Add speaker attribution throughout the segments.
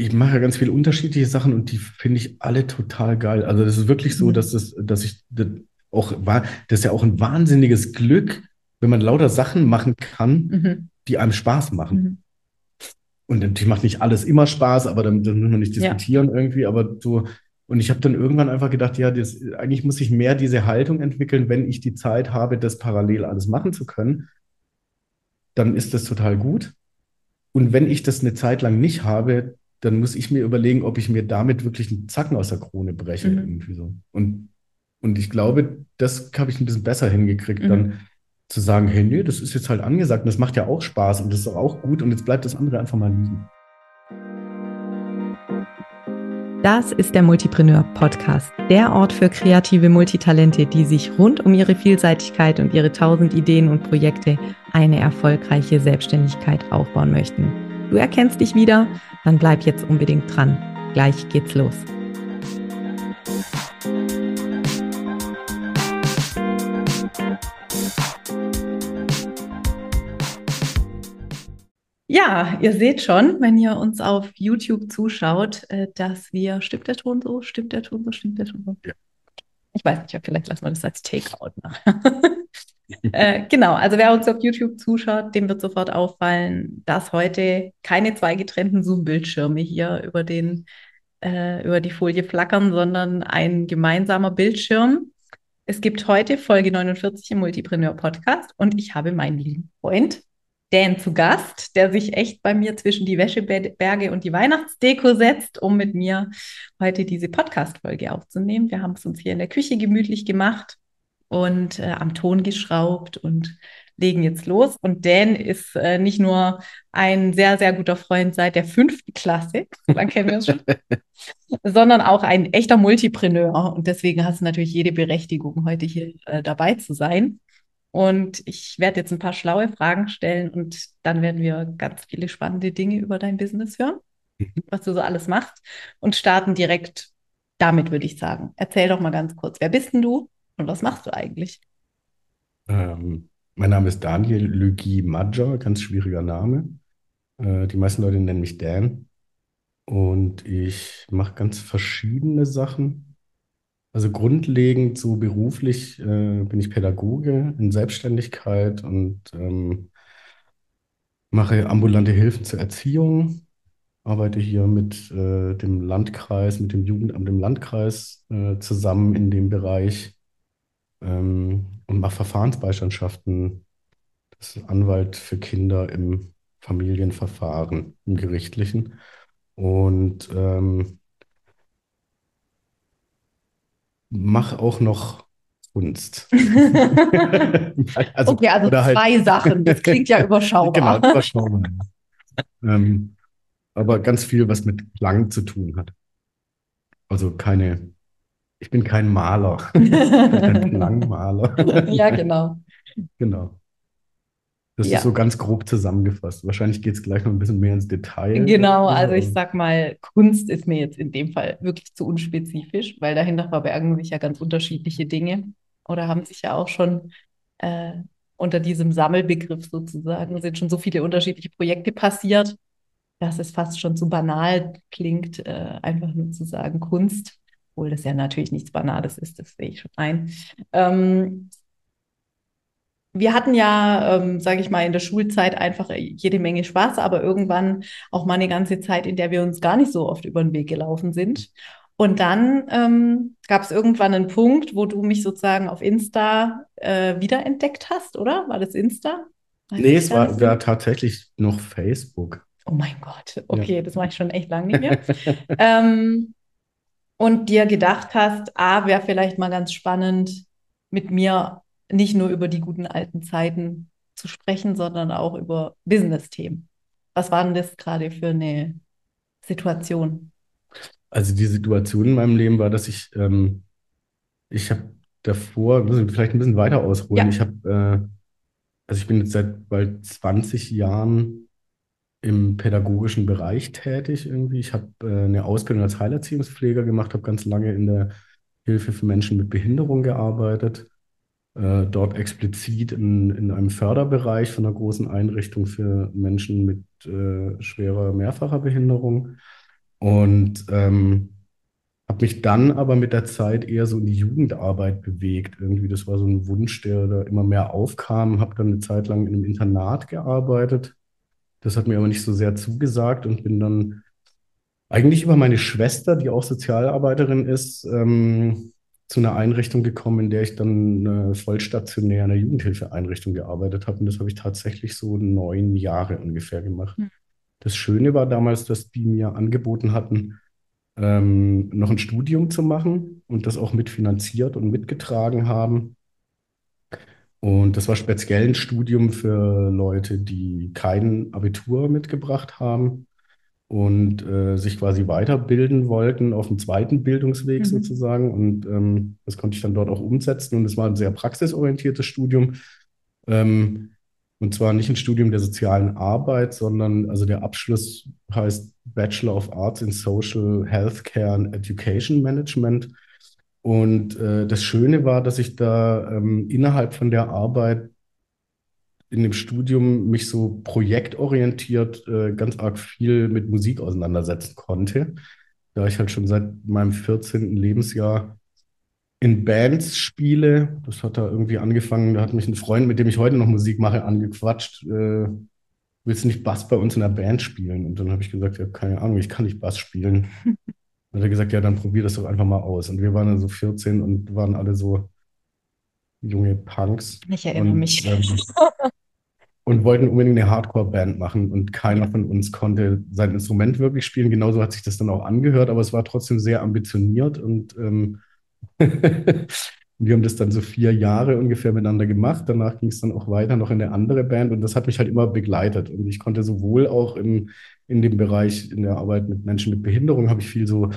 Speaker 1: ich mache ja ganz viele unterschiedliche Sachen und die finde ich alle total geil. Also das ist wirklich so,
Speaker 2: Mhm.
Speaker 1: dass das, dass ich das auch war, das ist ja auch ein wahnsinniges Glück, wenn man lauter Sachen machen kann,
Speaker 2: Mhm.
Speaker 1: die einem Spaß machen.
Speaker 2: Mhm.
Speaker 1: Und natürlich macht nicht alles immer Spaß, aber dann, dann müssen wir nicht
Speaker 2: Ja.
Speaker 1: diskutieren irgendwie, aber so. Und ich habe dann irgendwann einfach gedacht, ja, das, eigentlich muss ich mehr diese Haltung entwickeln, wenn ich die Zeit habe, das parallel alles machen zu können, dann ist das total gut. Und wenn ich das eine Zeit lang nicht habe, dann muss ich mir überlegen, ob ich mir damit wirklich einen Zacken aus der Krone breche,
Speaker 2: Mhm.
Speaker 1: irgendwie so. Und, und ich glaube, das habe ich ein bisschen besser hingekriegt,
Speaker 2: Mhm.
Speaker 1: dann zu sagen, hey, nee, das ist jetzt halt angesagt und das macht ja auch Spaß und das ist auch gut und jetzt bleibt das andere einfach mal liegen.
Speaker 2: Das ist der Multipreneur Podcast, der Ort für kreative Multitalente, die sich rund um ihre Vielseitigkeit und ihre tausend Ideen und Projekte eine erfolgreiche Selbstständigkeit aufbauen möchten. Du erkennst dich wieder? Dann bleib jetzt unbedingt dran. Gleich geht's los. Ja, ihr seht schon, wenn ihr uns auf YouTube zuschaut, äh, dass wir, stimmt der Ton so, stimmt der Ton so, stimmt der Ton so?
Speaker 1: Ja.
Speaker 2: Ich weiß nicht, vielleicht lassen wir das als Takeout machen. äh, genau, also wer uns auf YouTube zuschaut, dem wird sofort auffallen, dass heute keine zwei getrennten Zoom-Bildschirme hier über den, äh, über die Folie flackern, sondern ein gemeinsamer Bildschirm. Es gibt heute Folge 49 im Multipreneur Podcast und ich habe meinen lieben Freund Dan zu Gast, der sich echt bei mir zwischen die Wäscheberge und die Weihnachtsdeko setzt, um mit mir heute diese Podcast-Folge aufzunehmen. Wir haben es uns hier in der Küche gemütlich gemacht und äh, am Ton geschraubt und legen jetzt los. Und Dan ist äh, nicht nur ein sehr, sehr guter Freund seit der fünften Klasse, lange kennen wir uns schon, sondern auch ein echter Multipreneur. Und deswegen hast du natürlich jede Berechtigung, heute hier äh, dabei zu sein. Und ich werde jetzt ein paar schlaue Fragen stellen und dann werden wir ganz viele spannende Dinge über dein Business hören, was du so alles machst und starten direkt damit, würde ich sagen. Erzähl doch mal ganz kurz, wer bist denn du und was machst du eigentlich?
Speaker 1: Ähm, mein Name ist Daniel Lügi Major, ganz schwieriger Name. Äh, die meisten Leute nennen mich Dan. Und ich mache ganz verschiedene Sachen. Also grundlegend so beruflich äh, bin ich Pädagoge in Selbstständigkeit und ähm, mache ambulante Hilfen zur Erziehung, arbeite hier mit äh, dem Landkreis, mit dem Jugendamt im Landkreis äh, zusammen in dem Bereich ähm, und mache Verfahrensbeistandschaften. Das ist Anwalt für Kinder im Familienverfahren, im gerichtlichen. Und ähm, mache auch noch Kunst.
Speaker 2: also, okay, also
Speaker 1: oder
Speaker 2: zwei
Speaker 1: halt,
Speaker 2: Sachen. Das klingt ja überschaubar.
Speaker 1: Genau, überschaubar. ähm, aber ganz viel, was mit Klang zu tun hat. Also keine, ich bin kein Maler, ich bin ein Klangmaler.
Speaker 2: ja, genau.
Speaker 1: Genau. Das
Speaker 2: Ja.
Speaker 1: ist so ganz grob zusammengefasst. Wahrscheinlich geht es gleich noch ein bisschen mehr ins Detail.
Speaker 2: Genau, also ich sag mal, Kunst ist mir jetzt in dem Fall wirklich zu unspezifisch, weil dahinter verbergen sich ja ganz unterschiedliche Dinge oder haben sich ja auch schon äh, unter diesem Sammelbegriff sozusagen, sind schon so viele unterschiedliche Projekte passiert, dass es fast schon zu banal klingt, äh, einfach nur zu sagen Kunst, obwohl das ja natürlich nichts Banales ist, das sehe ich schon ein. Ähm, wir hatten ja, ähm, sage ich mal, in der Schulzeit einfach jede Menge Spaß, aber irgendwann auch mal eine ganze Zeit, in der wir uns gar nicht so oft über den Weg gelaufen sind. Und dann ähm, gab es irgendwann einen Punkt, wo du mich sozusagen auf Insta äh, wiederentdeckt hast, oder? War das Insta? Weiß
Speaker 1: Nee, es war, war tatsächlich noch Facebook.
Speaker 2: Oh mein Gott, okay, das mache ich schon echt lange nicht mehr. ähm, und dir gedacht hast, ah, wäre vielleicht mal ganz spannend, mit mir nicht nur über die guten alten Zeiten zu sprechen, sondern auch über Business-Themen. Was war denn das gerade für eine Situation?
Speaker 1: Also die Situation in meinem Leben war, dass ich, ähm, ich habe davor, muss ich vielleicht ein bisschen weiter ausholen.
Speaker 2: Ja.
Speaker 1: Ich habe, äh, also ich bin jetzt seit bald 20 Jahren im pädagogischen Bereich tätig irgendwie. Ich habe äh, eine Ausbildung als Heilerziehungspfleger gemacht, habe ganz lange in der Hilfe für Menschen mit Behinderung gearbeitet. Äh, dort explizit in, in einem Förderbereich von einer großen Einrichtung für Menschen mit äh, schwerer mehrfacher Behinderung. Und ähm, habe mich dann aber mit der Zeit eher so in die Jugendarbeit bewegt. Irgendwie, das war so ein Wunsch, der da immer mehr aufkam. Habe dann eine Zeit lang in einem Internat gearbeitet. Das hat mir aber nicht so sehr zugesagt und bin dann eigentlich über meine Schwester, die auch Sozialarbeiterin ist, ähm, zu einer Einrichtung gekommen, in der ich dann äh, vollstationär in einer Jugendhilfeeinrichtung gearbeitet habe. Und das habe ich tatsächlich so neun Jahre ungefähr gemacht.
Speaker 2: Hm.
Speaker 1: Das Schöne war damals, dass die mir angeboten hatten, ähm, noch ein Studium zu machen und das auch mitfinanziert und mitgetragen haben. Und das war speziell ein Studium für Leute, die kein Abitur mitgebracht haben und äh, sich quasi weiterbilden wollten auf dem zweiten Bildungsweg
Speaker 2: Mhm.
Speaker 1: sozusagen. Und ähm, das konnte ich dann dort auch umsetzen. Und es war ein sehr praxisorientiertes Studium. Ähm, und zwar nicht ein Studium der sozialen Arbeit, sondern also der Abschluss heißt Bachelor of Arts in Social Healthcare and Education Management. Und äh, das Schöne war, dass ich da ähm, innerhalb von der Arbeit in dem Studium mich so projektorientiert äh, ganz arg viel mit Musik auseinandersetzen konnte, da ich halt schon seit meinem 14. Lebensjahr in Bands spiele. Das hat da irgendwie angefangen, da hat mich ein Freund, mit dem ich heute noch Musik mache, angequatscht. Äh, willst du nicht Bass bei uns in der Band spielen? Und dann habe ich gesagt, ja, keine Ahnung, ich kann nicht Bass spielen. Dann hat er gesagt, ja, dann probier das doch einfach mal aus. Und wir waren dann so 14 und waren alle so junge Punks
Speaker 2: Ich erinnere
Speaker 1: und,
Speaker 2: mich.
Speaker 1: ähm, und wollten unbedingt eine Hardcore-Band machen. Und keiner von uns konnte sein Instrument wirklich spielen. Genauso hat sich das dann auch angehört, aber es war trotzdem sehr ambitioniert und ähm, wir haben das dann so vier Jahre ungefähr miteinander gemacht. Danach ging es dann auch weiter noch in eine andere Band und das hat mich halt immer begleitet. Und ich konnte sowohl auch im, in dem Bereich, in der Arbeit mit Menschen mit Behinderung, habe ich viel so,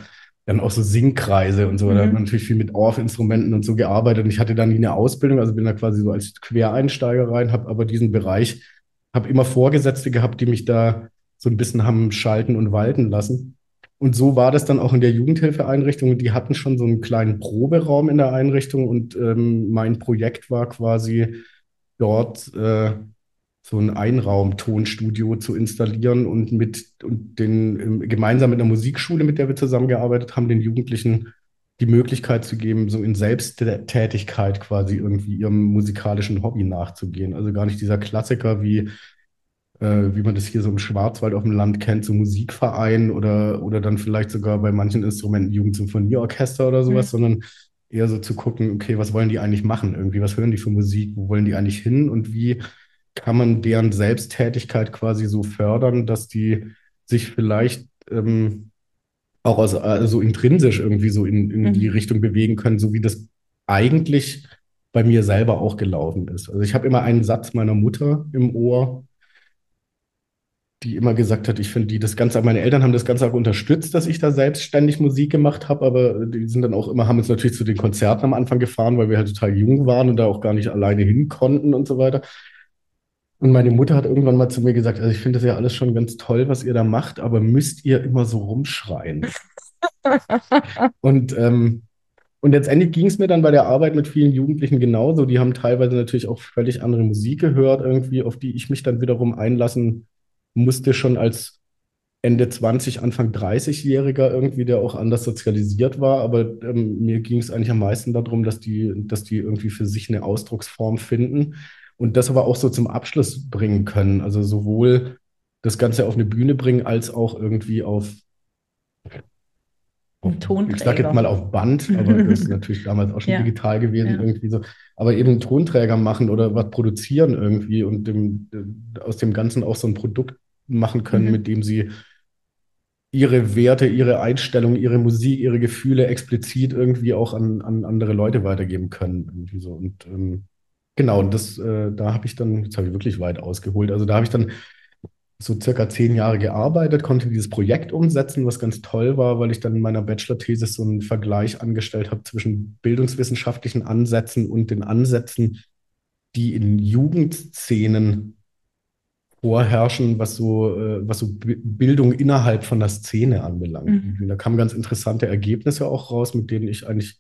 Speaker 1: dann auch so Singkreise und so. Da hat man
Speaker 2: Mhm.
Speaker 1: natürlich viel mit Orff-Instrumenten und so gearbeitet. Und ich hatte da nie eine Ausbildung, also bin da quasi so als Quereinsteiger rein, habe aber diesen Bereich, habe immer Vorgesetzte gehabt, die mich da so ein bisschen haben schalten und walten lassen. Und so war das dann auch in der Jugendhilfeeinrichtung. Die hatten schon so einen kleinen Proberaum in der Einrichtung und ähm, mein Projekt war quasi dort äh, so ein Einraum-Tonstudio zu installieren und mit und den ähm, gemeinsam mit einer Musikschule, mit der wir zusammengearbeitet haben, den Jugendlichen die Möglichkeit zu geben, so in Selbsttätigkeit quasi irgendwie ihrem musikalischen Hobby nachzugehen. Also gar nicht dieser Klassiker wie äh, wie man das hier so im Schwarzwald auf dem Land kennt, so Musikverein oder, oder dann vielleicht sogar bei manchen Instrumenten Jugendsymphonieorchester oder
Speaker 2: Mhm.
Speaker 1: sowas, sondern eher so zu gucken, okay, was wollen die eigentlich machen? Irgendwie, was hören die für Musik? Wo wollen die eigentlich hin? Und wie kann man deren Selbsttätigkeit quasi so fördern, dass die sich vielleicht ähm, auch aus, also intrinsisch irgendwie so in, in die
Speaker 2: Mhm.
Speaker 1: Richtung bewegen können, so wie das eigentlich bei mir selber auch gelaufen ist. Also ich habe immer einen Satz meiner Mutter im Ohr, die immer gesagt hat, ich finde die das Ganze, meine Eltern haben das Ganze auch unterstützt, dass ich da selbstständig Musik gemacht habe, aber die sind dann auch immer, haben uns natürlich zu den Konzerten am Anfang gefahren, weil wir halt total jung waren und da auch gar nicht alleine hin konnten und so weiter. Und meine Mutter hat irgendwann mal zu mir gesagt, also ich finde das ja alles schon ganz toll, was ihr da macht, aber müsst ihr immer so rumschreien? Und, ähm, und letztendlich ging es mir dann bei der Arbeit mit vielen Jugendlichen genauso. Die haben teilweise natürlich auch völlig andere Musik gehört, irgendwie, auf die ich mich dann wiederum einlassen musste, schon als Ende 20, Anfang 30-Jähriger irgendwie, der auch anders sozialisiert war. Aber ähm, mir ging es eigentlich am meisten darum, dass die, dass die irgendwie für sich eine Ausdrucksform finden und das aber auch so zum Abschluss bringen können. Also sowohl das Ganze auf eine Bühne bringen, als auch irgendwie auf, auf
Speaker 2: Ein
Speaker 1: ich sage jetzt
Speaker 2: Tonträger.
Speaker 1: mal auf Band, aber das ist natürlich damals auch schon
Speaker 2: Ja,
Speaker 1: digital gewesen,
Speaker 2: ja.
Speaker 1: irgendwie so. Aber eben Tonträger machen oder was produzieren irgendwie und dem, aus dem Ganzen auch so ein Produkt machen können,
Speaker 2: Mhm.
Speaker 1: mit dem sie ihre Werte, ihre Einstellung, ihre Musik, ihre Gefühle explizit irgendwie auch an, an andere Leute weitergeben können. Irgendwie so. Und ähm, genau, und das, äh, da habe ich dann, jetzt habe ich wirklich weit ausgeholt, also da habe ich dann so circa zehn Jahre gearbeitet, konnte dieses Projekt umsetzen, was ganz toll war, weil ich dann in meiner Bachelor-Thesis so einen Vergleich angestellt habe zwischen bildungswissenschaftlichen Ansätzen und den Ansätzen, die in Jugendszenen vorherrschen, was so, äh, was so Bi- Bildung innerhalb von der Szene anbelangt.
Speaker 2: Mhm.
Speaker 1: Da kamen ganz interessante Ergebnisse auch raus, mit denen ich eigentlich,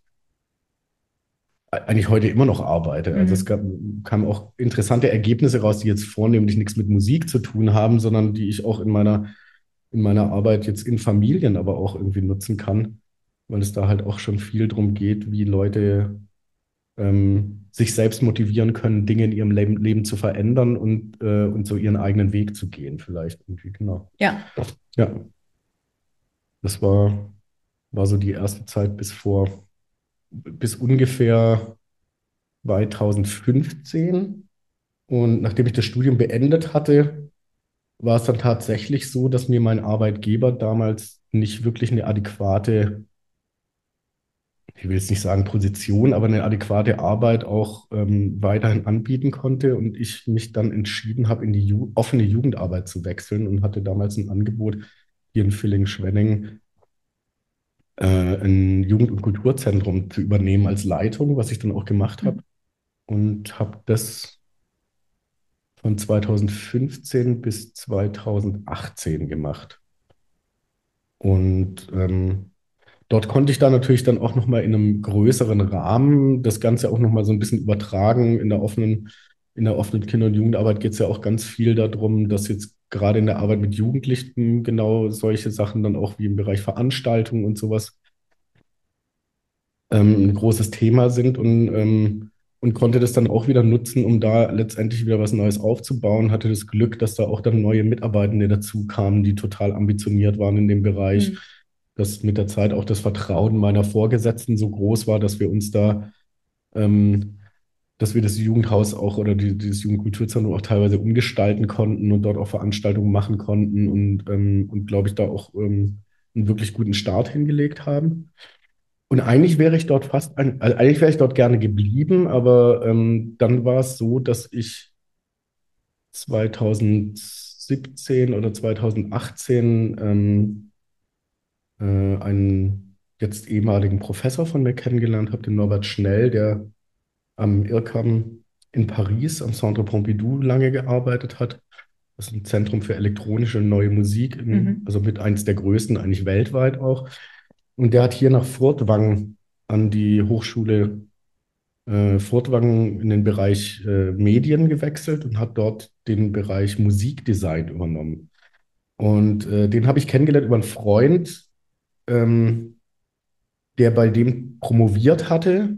Speaker 1: eigentlich heute immer noch arbeite. Also es
Speaker 2: Mhm.
Speaker 1: gab, kamen auch interessante Ergebnisse raus, die jetzt vornehmlich nichts mit Musik zu tun haben, sondern die ich auch in meiner in meiner Arbeit jetzt in Familien aber auch irgendwie nutzen kann, weil es da halt auch schon viel darum geht, wie Leute ähm, sich selbst motivieren können, Dinge in ihrem Leben, Leben zu verändern und, äh, und so ihren eigenen Weg zu gehen, vielleicht irgendwie, genau.
Speaker 2: Ja.
Speaker 1: Ja. Das war, war so die erste Zeit bis vor, bis ungefähr 2015. Und nachdem ich das Studium beendet hatte, war es dann tatsächlich so, dass mir mein Arbeitgeber damals nicht wirklich eine adäquate, ich will jetzt nicht sagen Position, aber eine adäquate Arbeit auch ähm, weiterhin anbieten konnte und ich mich dann entschieden habe, in die Ju offene Jugendarbeit zu wechseln und hatte damals ein Angebot hier in Villingen-Schwenning äh, ein Jugend- und Kulturzentrum zu übernehmen als Leitung, was ich dann auch gemacht habe und habe das von 2015 bis 2018 gemacht. Und ähm, dort konnte ich da natürlich dann auch nochmal in einem größeren Rahmen das Ganze auch nochmal so ein bisschen übertragen. In der offenen, in der offenen Kinder- und Jugendarbeit geht es ja auch ganz viel darum, dass jetzt gerade in der Arbeit mit Jugendlichen genau solche Sachen dann auch wie im Bereich Veranstaltungen und sowas ähm, ein großes Thema sind. Und ähm, und konnte das dann auch wieder nutzen, um da letztendlich wieder was Neues aufzubauen. Hatte das Glück, dass da auch dann neue Mitarbeitende dazu kamen, die total ambitioniert waren in dem Bereich. Mhm. Dass mit der Zeit auch das Vertrauen meiner Vorgesetzten so groß war, dass wir uns da, ähm, dass wir das Jugendhaus auch oder die, dieses Jugendkulturzentrum auch teilweise umgestalten konnten und dort auch Veranstaltungen machen konnten und, ähm, und glaube ich, da auch ähm, einen wirklich guten Start hingelegt haben. Und eigentlich wäre ich dort fast, ein, also eigentlich wäre ich dort gerne geblieben, aber ähm, dann war es so, dass ich 2017 oder 2018 ähm, äh, einen jetzt ehemaligen Professor von mir kennengelernt habe, den Norbert Schnell, der am IRCAM in Paris am Centre Pompidou lange gearbeitet hat. Das ist ein Zentrum für elektronische neue Musik, in, mhm. also mit eins der größten eigentlich weltweit auch. Und der hat hier nach Furtwangen an die Hochschule äh, Furtwangen in den Bereich äh, Medien gewechselt und hat dort den Bereich Musikdesign übernommen. Und äh, den habe ich kennengelernt über einen Freund, ähm, der bei dem promoviert hatte.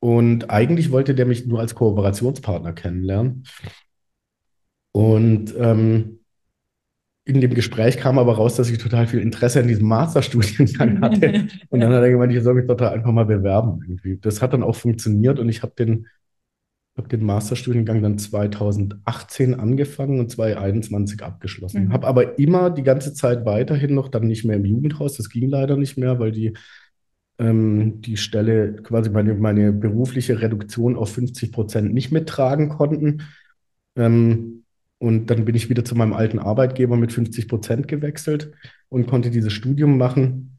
Speaker 1: Und eigentlich wollte der mich nur als Kooperationspartner kennenlernen. Und ähm, in dem Gespräch kam aber raus, dass ich total viel Interesse an diesem Masterstudiengang hatte. und dann hat er gemeint, ich soll mich dort einfach mal bewerben. Irgendwie. Das hat dann auch funktioniert und ich habe den, hab den Masterstudiengang dann 2018 angefangen und 2021 abgeschlossen. Mhm. Habe aber immer die ganze Zeit weiterhin noch dann nicht mehr im Jugendhaus. Das ging leider nicht mehr, weil die ähm, die Stelle quasi meine, meine berufliche Reduktion auf 50 Prozent nicht mittragen konnten. Ähm, und dann bin ich wieder zu meinem alten Arbeitgeber mit 50 Prozent gewechselt und konnte dieses Studium machen.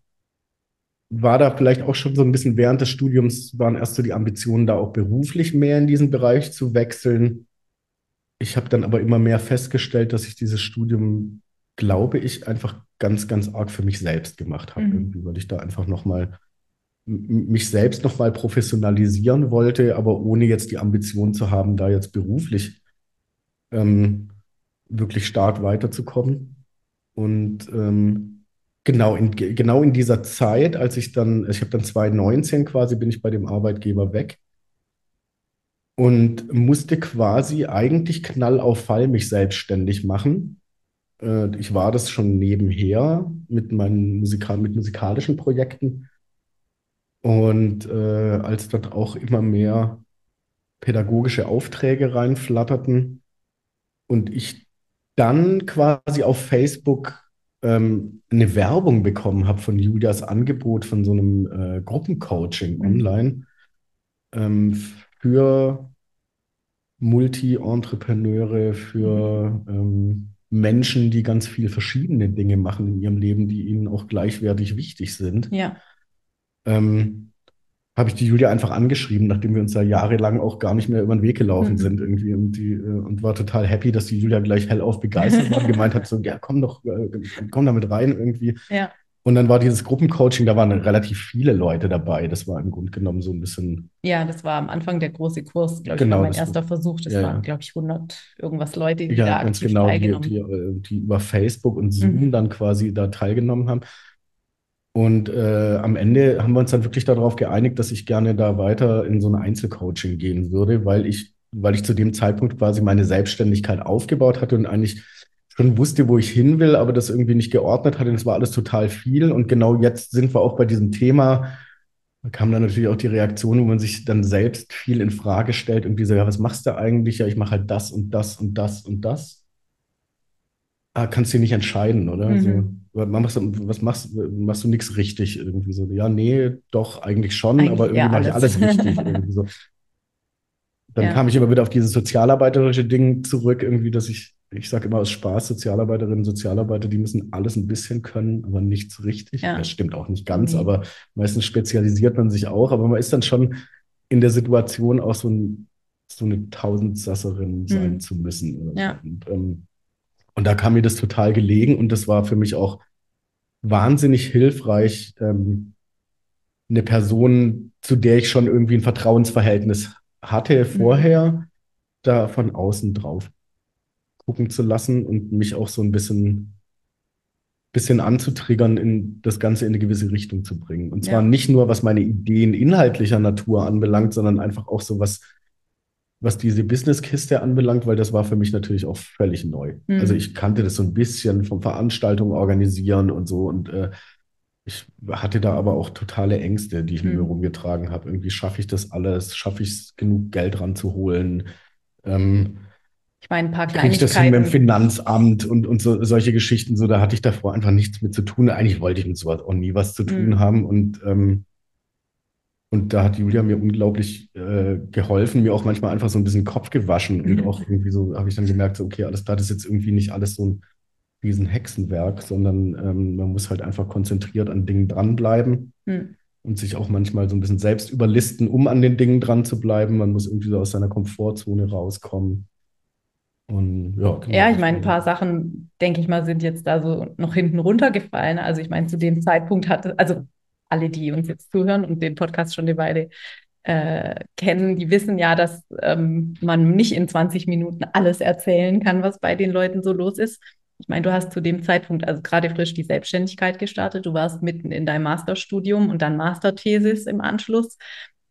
Speaker 1: War da vielleicht auch schon so ein bisschen während des Studiums, waren erst so die Ambitionen, da auch beruflich mehr in diesen Bereich zu wechseln. Ich habe dann aber immer mehr festgestellt, dass ich dieses Studium, glaube ich, einfach ganz, ganz arg für mich selbst gemacht habe, mhm. weil ich da einfach nochmal mich selbst nochmal professionalisieren wollte, aber ohne jetzt die Ambition zu haben, da jetzt beruflich ähm, wirklich stark weiterzukommen. Und ähm, genau, in, genau in dieser Zeit, als ich dann, ich habe dann 2019 quasi, bin ich bei dem Arbeitgeber weg und musste quasi eigentlich knall auf Fall mich selbstständig machen. Äh, ich war das schon nebenher mit meinen Musikal mit musikalischen Projekten. Und äh, als dort auch immer mehr pädagogische Aufträge reinflatterten und ich dann quasi auf Facebook ähm, eine Werbung bekommen habe von Julias Angebot von so einem äh, Gruppencoaching mhm. online ähm, für Multi-Entrepreneure, für ähm, Menschen, die ganz viele verschiedene Dinge machen in ihrem Leben, die ihnen auch gleichwertig wichtig sind.
Speaker 2: Ja.
Speaker 1: Ähm, habe ich die Julia einfach angeschrieben, nachdem wir uns da jahrelang auch gar nicht mehr über den Weg gelaufen mhm. sind irgendwie und die äh, und war total happy, dass die Julia gleich hellauf begeistert war und gemeint hat so ja komm doch äh, komm da mit rein irgendwie.
Speaker 2: Ja.
Speaker 1: Und dann war dieses Gruppencoaching, da waren relativ viele Leute dabei. Das war im Grunde genommen so ein bisschen.
Speaker 2: Ja, das war am Anfang der große Kurs, glaube ich,
Speaker 1: Genau,
Speaker 2: war mein erster
Speaker 1: war-
Speaker 2: Versuch. Das
Speaker 1: ja,
Speaker 2: waren, glaube ich, 100 irgendwas Leute, die
Speaker 1: Ja,
Speaker 2: da
Speaker 1: ganz
Speaker 2: aktiv
Speaker 1: genau, die,
Speaker 2: teilgenommen
Speaker 1: die, äh, die über Facebook und Zoom
Speaker 2: Mhm.
Speaker 1: dann quasi da teilgenommen haben. Und äh, am Ende haben wir uns dann wirklich darauf geeinigt, dass ich gerne da weiter in so ein Einzelcoaching gehen würde, weil ich, weil ich zu dem Zeitpunkt quasi meine Selbstständigkeit aufgebaut hatte und eigentlich schon wusste, wo ich hin will, aber das irgendwie nicht geordnet hatte. Und es war alles total viel. Und genau jetzt sind wir auch bei diesem Thema. Da kam dann natürlich auch die Reaktion, wo man sich dann selbst viel in Frage stellt und so, ja, was machst du eigentlich? Ja, ich mache halt das und das und das und das. Ah, kannst du nicht entscheiden, oder?
Speaker 2: Mhm.
Speaker 1: So, was machst du, was machst, machst du nichts richtig irgendwie so? Ja, nee, doch, eigentlich schon,
Speaker 2: Eigentlich
Speaker 1: aber irgendwie
Speaker 2: eher
Speaker 1: mache ich
Speaker 2: alles.
Speaker 1: richtig irgendwie so. Dann
Speaker 2: Ja.
Speaker 1: kam ich immer wieder auf dieses sozialarbeiterische Ding zurück, irgendwie, dass ich, ich sage immer aus Spaß, Sozialarbeiterinnen, Sozialarbeiter, die müssen alles ein bisschen können, aber nichts richtig.
Speaker 2: Ja.
Speaker 1: Das stimmt auch nicht ganz,
Speaker 2: Nee.
Speaker 1: aber meistens spezialisiert man sich auch, aber man ist dann schon in der Situation auch so, ein, so eine Tausendsasserin sein
Speaker 2: Mhm.
Speaker 1: zu müssen.
Speaker 2: Ja.
Speaker 1: Und, ähm, und da kam mir das total gelegen und das war für mich auch wahnsinnig hilfreich, ähm, eine Person, zu der ich schon irgendwie ein Vertrauensverhältnis hatte vorher, da von außen drauf gucken zu lassen und mich auch so ein bisschen, bisschen anzutriggern, in das Ganze in eine gewisse Richtung zu bringen. Und zwar
Speaker 2: Ja.
Speaker 1: nicht nur, was meine Ideen inhaltlicher Natur anbelangt, sondern einfach auch so was, was diese Businesskiste anbelangt, weil das war für mich natürlich auch völlig neu.
Speaker 2: Mhm.
Speaker 1: Also ich kannte das so ein bisschen vom Veranstaltungen organisieren und so und äh, ich hatte da aber auch totale Ängste, die ich mit mir
Speaker 2: Mhm.
Speaker 1: rumgetragen habe. Irgendwie schaffe ich das alles? Schaffe ich es, genug Geld ranzuholen? Ähm,
Speaker 2: Ich meine, ein paar
Speaker 1: kriege ich das hin mit dem
Speaker 2: Kleinigkeiten.
Speaker 1: Finanzamt und, und so, solche Geschichten? So, da hatte ich davor einfach nichts mit zu tun. Eigentlich wollte ich mit sowas auch nie was zu tun
Speaker 2: Mhm.
Speaker 1: haben. Und, ähm, und da hat Julia mir unglaublich äh, geholfen, mir auch manchmal einfach so ein bisschen Kopf gewaschen und
Speaker 2: Mhm.
Speaker 1: auch irgendwie so habe ich dann gemerkt, so, okay, alles klar, das ist jetzt irgendwie nicht alles so ein riesen Hexenwerk, sondern ähm, man muss halt einfach konzentriert an Dingen dranbleiben
Speaker 2: Hm.
Speaker 1: und sich auch manchmal so ein bisschen selbst überlisten, um an den Dingen dran zu bleiben. Man muss irgendwie so aus seiner Komfortzone rauskommen. Und ja, genau.
Speaker 2: Ja, ich meine, ein paar Sachen, denke ich mal, sind jetzt da so noch hinten runtergefallen. Also ich meine, zu dem Zeitpunkt hatte, also alle, die uns jetzt zuhören und den Podcast schon eine Weile äh, kennen, die wissen ja, dass ähm, man nicht in 20 Minuten alles erzählen kann, was bei den Leuten so los ist. Ich meine, du hast zu dem Zeitpunkt also gerade frisch die Selbstständigkeit gestartet. Du warst mitten in deinem Masterstudium und dann Masterthesis im Anschluss,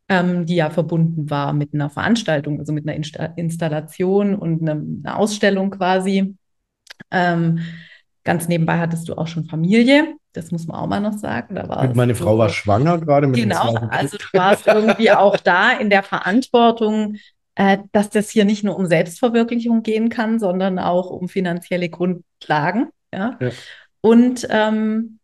Speaker 2: ähm, die ja verbunden war mit einer Veranstaltung, also mit einer Insta Installation und einem, einer Ausstellung quasi. Ähm, ganz nebenbei hattest du auch schon Familie. Das muss man auch mal noch sagen. Da war
Speaker 1: Meine Frau war schwanger gerade mit
Speaker 2: Genau, also du warst irgendwie auch da in der Verantwortung, äh, dass das hier nicht nur um Selbstverwirklichung gehen kann, sondern auch um finanzielle Grundlagen. Ja?
Speaker 1: Ja.
Speaker 2: Und ähm,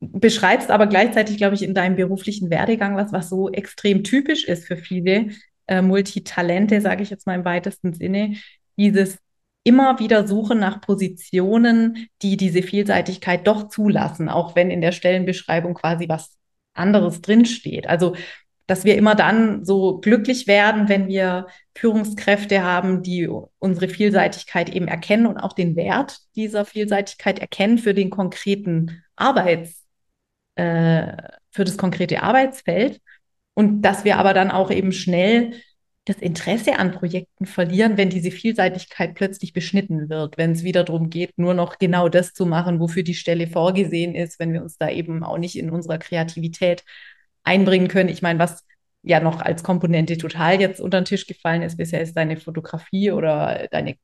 Speaker 2: beschreibst aber gleichzeitig, glaube ich, in deinem beruflichen Werdegang was, was so extrem typisch ist für viele äh, Multitalente, sage ich jetzt mal im weitesten Sinne, dieses immer wieder Suchen nach Positionen, die diese Vielseitigkeit doch zulassen, auch wenn in der Stellenbeschreibung quasi was anderes drinsteht. Also, dass wir immer dann so glücklich werden, wenn wir Führungskräfte haben, die unsere Vielseitigkeit eben erkennen und auch den Wert dieser Vielseitigkeit erkennen für den konkreten Arbeits, äh, für das konkrete Arbeitsfeld. Und dass wir aber dann auch eben schnell das Interesse an Projekten verlieren, wenn diese Vielseitigkeit plötzlich beschnitten wird, wenn es wieder darum geht, nur noch genau das zu machen, wofür die Stelle vorgesehen ist, wenn wir uns da eben auch nicht in unserer Kreativität einbringen können. Ich meine, was ja noch als Komponente total jetzt unter den Tisch gefallen ist, bisher ist deine Fotografie oder deine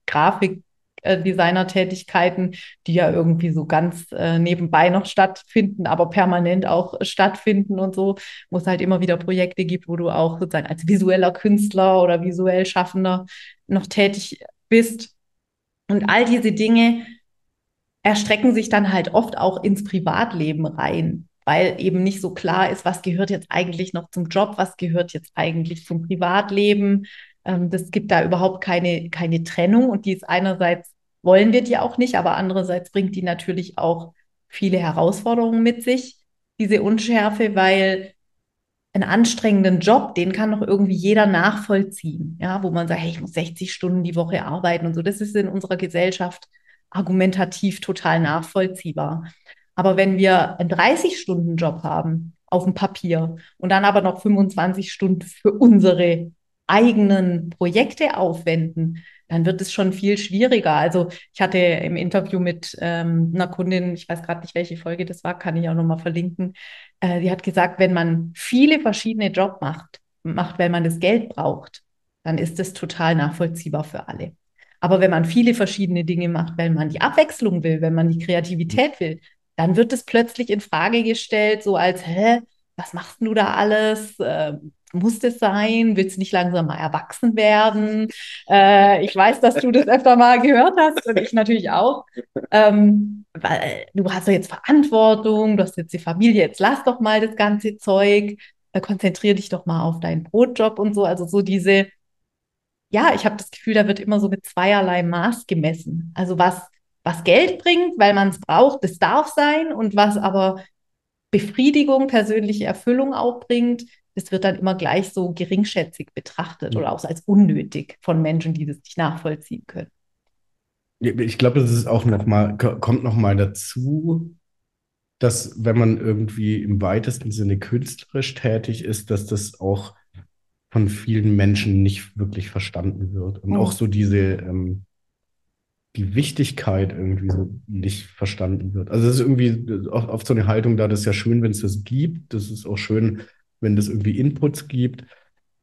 Speaker 2: Grafikdesigner-Tätigkeiten, die ja irgendwie so ganz äh, nebenbei noch stattfinden, aber permanent auch stattfinden und so, wo es halt immer wieder Projekte gibt, wo du auch sozusagen als visueller Künstler oder visuell Schaffender noch tätig bist. Und all diese Dinge erstrecken sich dann halt oft auch ins Privatleben rein, weil eben nicht so klar ist, was gehört jetzt eigentlich noch zum Job, was gehört jetzt eigentlich zum Privatleben. Ähm, das gibt da überhaupt keine, keine Trennung und die ist einerseits wollen wir die auch nicht, aber andererseits bringt die natürlich auch viele Herausforderungen mit sich, diese Unschärfe, weil einen anstrengenden Job, den kann doch irgendwie jeder nachvollziehen, ja, wo man sagt, hey, ich muss 60 Stunden die Woche arbeiten und so. Das ist in unserer Gesellschaft argumentativ total nachvollziehbar. Aber wenn wir einen 30-Stunden-Job haben auf dem Papier und dann aber noch 25 Stunden für unsere eigenen Projekte aufwenden, dann wird es schon viel schwieriger. Also ich hatte im Interview mit ähm, einer Kundin, ich weiß gerade nicht, welche Folge das war, kann ich auch nochmal verlinken, äh, die hat gesagt, wenn man viele verschiedene Jobs macht, macht, weil man das Geld braucht, dann ist das total nachvollziehbar für alle. Aber wenn man viele verschiedene Dinge macht, weil man die Abwechslung will, wenn man die Kreativität will, dann wird es plötzlich in Frage gestellt, so als, hä, was machst du da alles? Äh, muss das sein? Willst du nicht langsam mal erwachsen werden? Äh, ich weiß, dass du das öfter mal gehört hast und ich natürlich auch. Ähm, weil du hast doch jetzt Verantwortung, du hast jetzt die Familie, jetzt lass doch mal das ganze Zeug, äh, konzentriere dich doch mal auf deinen Brotjob und so. Also so diese, ja, ich habe das Gefühl, da wird immer so mit zweierlei Maß gemessen. Also was, was Geld bringt, weil man es braucht, das darf sein und was aber Befriedigung, persönliche Erfüllung auch bringt, das wird dann immer gleich so geringschätzig betrachtet oder auch als unnötig von Menschen, die das nicht nachvollziehen können.
Speaker 1: Ich glaube, das ist auch noch mal, kommt noch mal dazu, dass wenn man irgendwie im weitesten Sinne künstlerisch tätig ist, dass das auch von vielen Menschen nicht wirklich verstanden wird. Und oh. auch so diese, ähm, die Wichtigkeit irgendwie so nicht verstanden wird. Also es ist irgendwie oft so eine Haltung da, das ist ja schön, wenn es das gibt. Das ist auch schön, wenn das irgendwie Inputs gibt.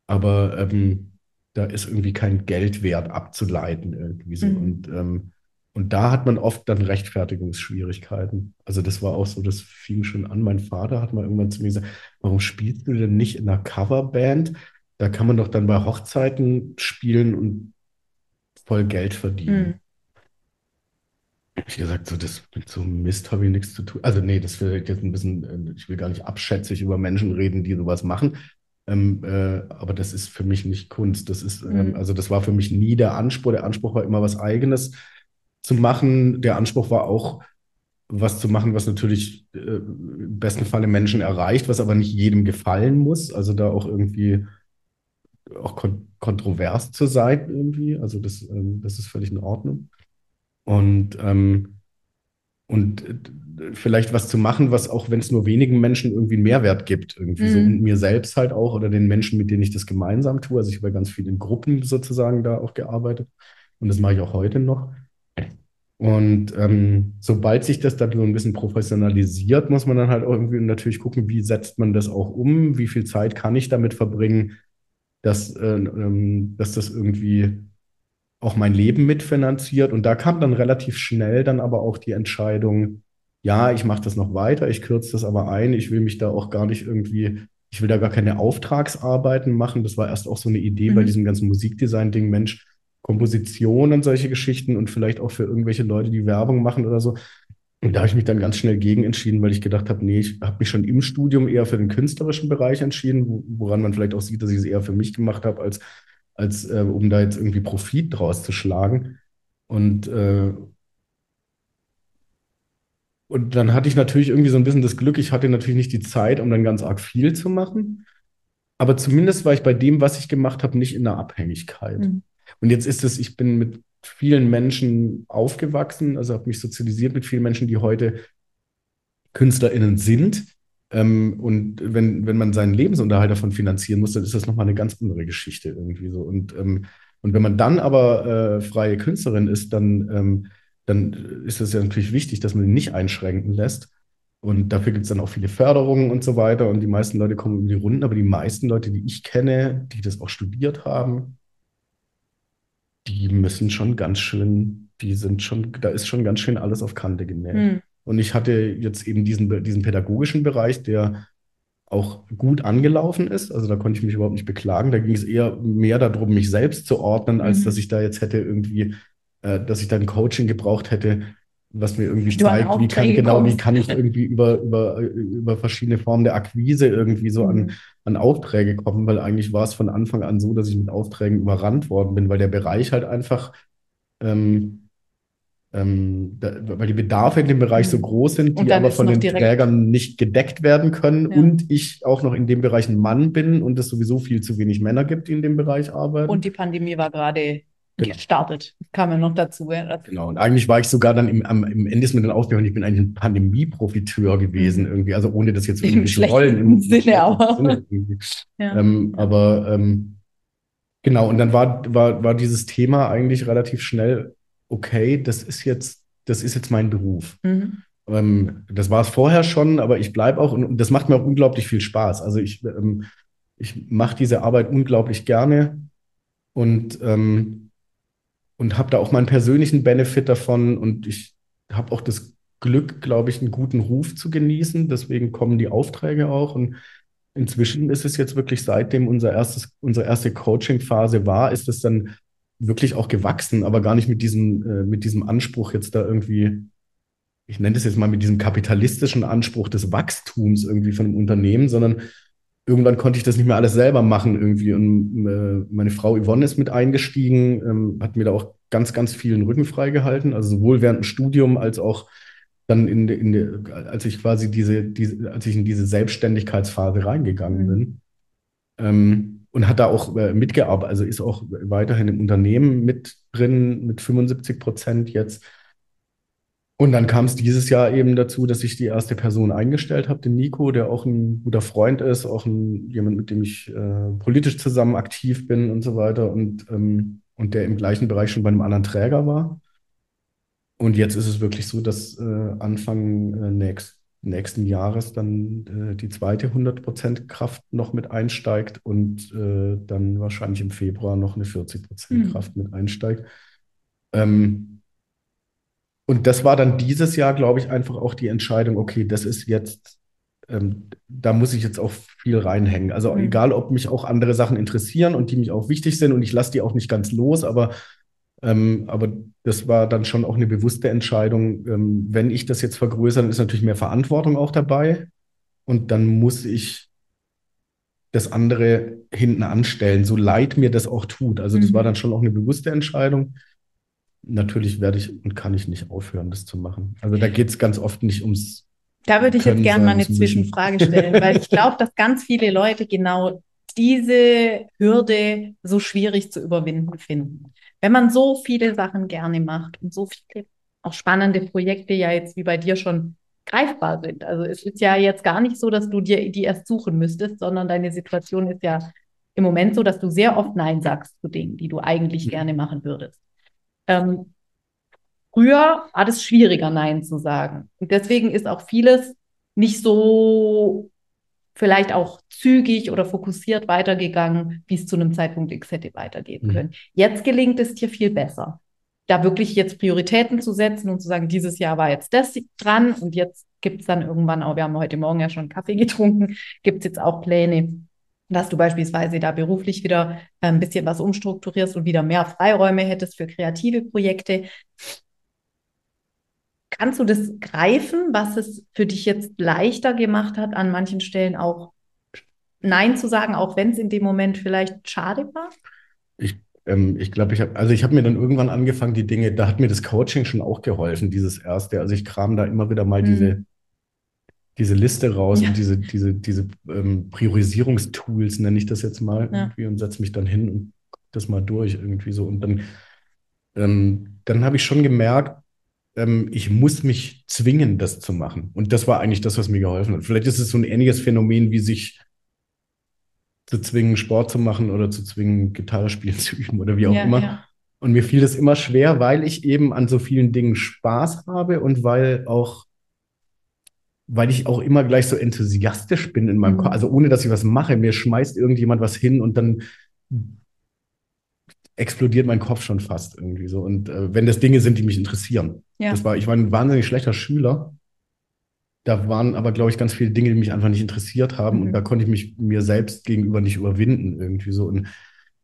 Speaker 1: Aber ähm, da ist irgendwie kein Geldwert abzuleiten irgendwie so. Mhm. Und, ähm, und da hat man oft dann Rechtfertigungsschwierigkeiten. Also das war auch so, das fing schon an. Mein Vater hat mal irgendwann zu mir gesagt, warum spielst du denn nicht in einer Coverband? Da kann man doch dann bei Hochzeiten spielen und voll Geld verdienen. Mhm ich gesagt, so das mit so Mist habe ich nichts zu tun. Also nee, das wird jetzt ein bisschen, äh, ich will gar nicht abschätzig über Menschen reden, die sowas machen. Ähm, äh, aber das ist für mich nicht Kunst. Das ist, ähm, mhm. also das war für mich nie der Anspruch. Der Anspruch war immer was Eigenes zu machen. Der Anspruch war auch, was zu machen, was natürlich äh, im besten Falle Menschen erreicht, was aber nicht jedem gefallen muss. Also da auch irgendwie auch kon kontrovers zu sein irgendwie. Also das, ähm, das ist völlig in Ordnung. Und, ähm, und vielleicht was zu machen, was auch wenn es nur wenigen Menschen irgendwie einen Mehrwert gibt, irgendwie mhm. so und mir selbst halt auch oder den Menschen, mit denen ich das gemeinsam tue. Also ich habe ganz viel in Gruppen sozusagen da auch gearbeitet und das mache ich auch heute noch. Und ähm, sobald sich das dann so ein bisschen professionalisiert, muss man dann halt irgendwie natürlich gucken, wie setzt man das auch um, wie viel Zeit kann ich damit verbringen, dass, äh, ähm, dass das irgendwie auch mein Leben mitfinanziert. Und da kam dann relativ schnell dann aber auch die Entscheidung, ja, ich mache das noch weiter, ich kürze das aber ein, ich will mich da auch gar nicht irgendwie, ich will da gar keine Auftragsarbeiten machen. Das war erst auch so eine Idee mhm. bei diesem ganzen Musikdesign-Ding, Mensch, Komposition und solche Geschichten und vielleicht auch für irgendwelche Leute, die Werbung machen oder so. Und da habe ich mich dann ganz schnell gegen entschieden, weil ich gedacht habe, nee, ich habe mich schon im Studium eher für den künstlerischen Bereich entschieden, woran man vielleicht auch sieht, dass ich es eher für mich gemacht habe, als als äh, um da jetzt irgendwie Profit draus zu schlagen. Und, äh, und dann hatte ich natürlich irgendwie so ein bisschen das Glück, ich hatte natürlich nicht die Zeit, um dann ganz arg viel zu machen. Aber zumindest war ich bei dem, was ich gemacht habe, nicht in der Abhängigkeit. Mhm. Und jetzt ist es, ich bin mit vielen Menschen aufgewachsen, also habe mich sozialisiert mit vielen Menschen, die heute KünstlerInnen sind ähm, und wenn, wenn man seinen Lebensunterhalt davon finanzieren muss, dann ist das nochmal eine ganz andere Geschichte irgendwie so. Und, ähm, und wenn man dann aber äh, freie Künstlerin ist, dann, ähm, dann ist es ja natürlich wichtig, dass man ihn nicht einschränken lässt. Und dafür gibt es dann auch viele Förderungen und so weiter. Und die meisten Leute kommen über die Runden, aber die meisten Leute, die ich kenne, die das auch studiert haben, die müssen schon ganz schön, die sind schon, da ist schon ganz schön alles auf Kante genäht. Hm. Und ich hatte jetzt eben diesen, diesen pädagogischen Bereich, der auch gut angelaufen ist. Also da konnte ich mich überhaupt nicht beklagen. Da ging es eher mehr darum, mich selbst zu ordnen, als mhm. dass ich da jetzt hätte irgendwie, äh, dass ich da ein Coaching gebraucht hätte, was mir irgendwie du zeigt, wie kann, genau, wie kann ich irgendwie über, über, über verschiedene Formen der Akquise irgendwie so an, mhm. an Aufträge kommen, weil eigentlich war es von Anfang an so, dass ich mit Aufträgen überrannt worden bin, weil der Bereich halt einfach ähm, ähm, da, weil die Bedarfe in dem Bereich so mhm. groß sind, die aber von den Trägern nicht gedeckt werden können ja. und ich auch noch in dem Bereich ein Mann bin und es sowieso viel zu wenig Männer gibt, die in dem Bereich arbeiten.
Speaker 2: Und die Pandemie war gerade genau. gestartet. Kam ja noch dazu. Ja.
Speaker 1: Genau. Und eigentlich war ich sogar dann im, am, im Ende mit den Ausbildungen, ich bin eigentlich ein Pandemie-Profiteur gewesen mhm. irgendwie, also ohne das jetzt irgendwie zu rollen. Im Sinne, aber. Sinne ja. Ähm, aber ähm, genau, und dann war, war, war dieses Thema eigentlich relativ schnell, okay, das ist jetzt, das ist jetzt mein Beruf. Mhm. Ähm, das war es vorher schon, aber ich bleibe auch, und das macht mir auch unglaublich viel Spaß. Also ich, ähm, ich mache diese Arbeit unglaublich gerne und, ähm, und habe da auch meinen persönlichen Benefit davon und ich habe auch das Glück, glaube ich, einen guten Ruf zu genießen. Deswegen kommen die Aufträge auch. Und inzwischen ist es jetzt wirklich, seitdem unser erstes, unsere erste Coaching-Phase war, ist es dann wirklich auch gewachsen, aber gar nicht mit diesem, äh, mit diesem Anspruch, jetzt da irgendwie ich nenne das jetzt mal mit diesem kapitalistischen Anspruch des Wachstums irgendwie von einem Unternehmen, sondern irgendwann konnte ich das nicht mehr alles selber machen irgendwie. Und äh, meine Frau Yvonne ist mit eingestiegen, ähm, hat mir da auch ganz, ganz vielen Rücken freigehalten, also sowohl während dem Studium als auch dann in, in de, als ich quasi diese, diese, als ich in diese Selbstständigkeitsphase reingegangen mhm. bin. Ähm, und hat da auch äh, mitgearbeitet, also ist auch weiterhin im Unternehmen mit drin, mit 75 Prozent jetzt und dann kam es dieses Jahr eben dazu, dass ich die erste Person eingestellt habe, den Nico, der auch ein guter Freund ist, auch ein, jemand, mit dem ich äh, politisch zusammen aktiv bin und so weiter und, ähm, und der im gleichen Bereich schon bei einem anderen Träger war. Und jetzt ist es wirklich so, dass äh, Anfang äh, nächst, nächsten Jahres dann äh, die zweite 100% Kraft noch mit einsteigt und äh, dann wahrscheinlich im Februar noch eine 40% mhm. Kraft mit einsteigt. Ähm, und das war dann dieses Jahr, glaube ich, einfach auch die Entscheidung, okay, das ist jetzt, ähm, da muss ich jetzt auch viel reinhängen. Also mhm. egal, ob mich auch andere Sachen interessieren und die mich auch wichtig sind und ich lasse die auch nicht ganz los, aber, ähm, aber das war dann schon auch eine bewusste Entscheidung. Ähm, wenn ich das jetzt vergrößere, dann ist natürlich mehr Verantwortung auch dabei und dann muss ich das andere hinten anstellen, so leid mir das auch tut. Also das mhm. war dann schon auch eine bewusste Entscheidung natürlich werde ich und kann ich nicht aufhören, das zu machen. Also da geht es ganz oft nicht ums.
Speaker 2: Da würde ich jetzt gerne mal eine Zwischenfrage stellen, weil ich glaube, dass ganz viele Leute genau diese Hürde so schwierig zu überwinden finden. Wenn man so viele Sachen gerne macht und so viele auch spannende Projekte ja jetzt wie bei dir schon greifbar sind. Also es ist ja jetzt gar nicht so, dass du dir die erst suchen müsstest, sondern deine Situation ist ja im Moment so, dass du sehr oft Nein sagst zu Dingen, die du eigentlich mhm. gerne machen würdest. Ähm, früher war es schwieriger, Nein zu sagen. Und deswegen ist auch vieles nicht so vielleicht auch zügig oder fokussiert weitergegangen, wie es zu einem Zeitpunkt X hätte weitergehen mhm. können. Jetzt gelingt es dir viel besser, da wirklich jetzt Prioritäten zu setzen und zu sagen, dieses Jahr war jetzt das dran und jetzt gibt es dann irgendwann auch, wir haben heute Morgen ja schon Kaffee getrunken, gibt es jetzt auch Pläne, dass du beispielsweise da beruflich wieder äh, ein bisschen was umstrukturierst und wieder mehr Freiräume hättest für kreative Projekte. Kannst du das greifen, was es für dich jetzt leichter gemacht hat, an manchen Stellen auch Nein zu sagen, auch wenn es in dem Moment vielleicht schade war?
Speaker 1: Ich ähm, ich glaube, ich habe, also ich habe mir dann irgendwann angefangen, die Dinge, da hat mir das Coaching schon auch geholfen, dieses erste. Also ich kram da immer wieder mal mhm. diese, diese Liste raus ja. und diese, diese, diese ähm, Priorisierungstools, nenne ich das jetzt mal, ja. irgendwie, und setze mich dann hin und das mal durch irgendwie so. Und dann, ähm, dann habe ich schon gemerkt, ähm, ich muss mich zwingen, das zu machen. Und das war eigentlich das, was mir geholfen hat. Vielleicht ist es so ein ähnliches Phänomen, wie sich zu zwingen, Sport zu machen oder zu zwingen, Gitarre spielen zu üben oder wie auch ja, immer. Und mir fiel das immer schwer, weil ich eben an so vielen Dingen Spaß habe und weil auch weil ich auch immer gleich so enthusiastisch bin in meinem mhm. Kopf. Also ohne dass ich was mache, mir schmeißt irgendjemand was hin und dann explodiert mein Kopf schon fast irgendwie so. Und äh, wenn das Dinge sind, die mich interessieren. Ja. Das war, ich war ein wahnsinnig schlechter Schüler. Da waren aber, glaube ich, ganz viele Dinge, die mich einfach nicht interessiert haben. Mhm. Und da konnte ich mich mir selbst gegenüber nicht überwinden, irgendwie so. Und,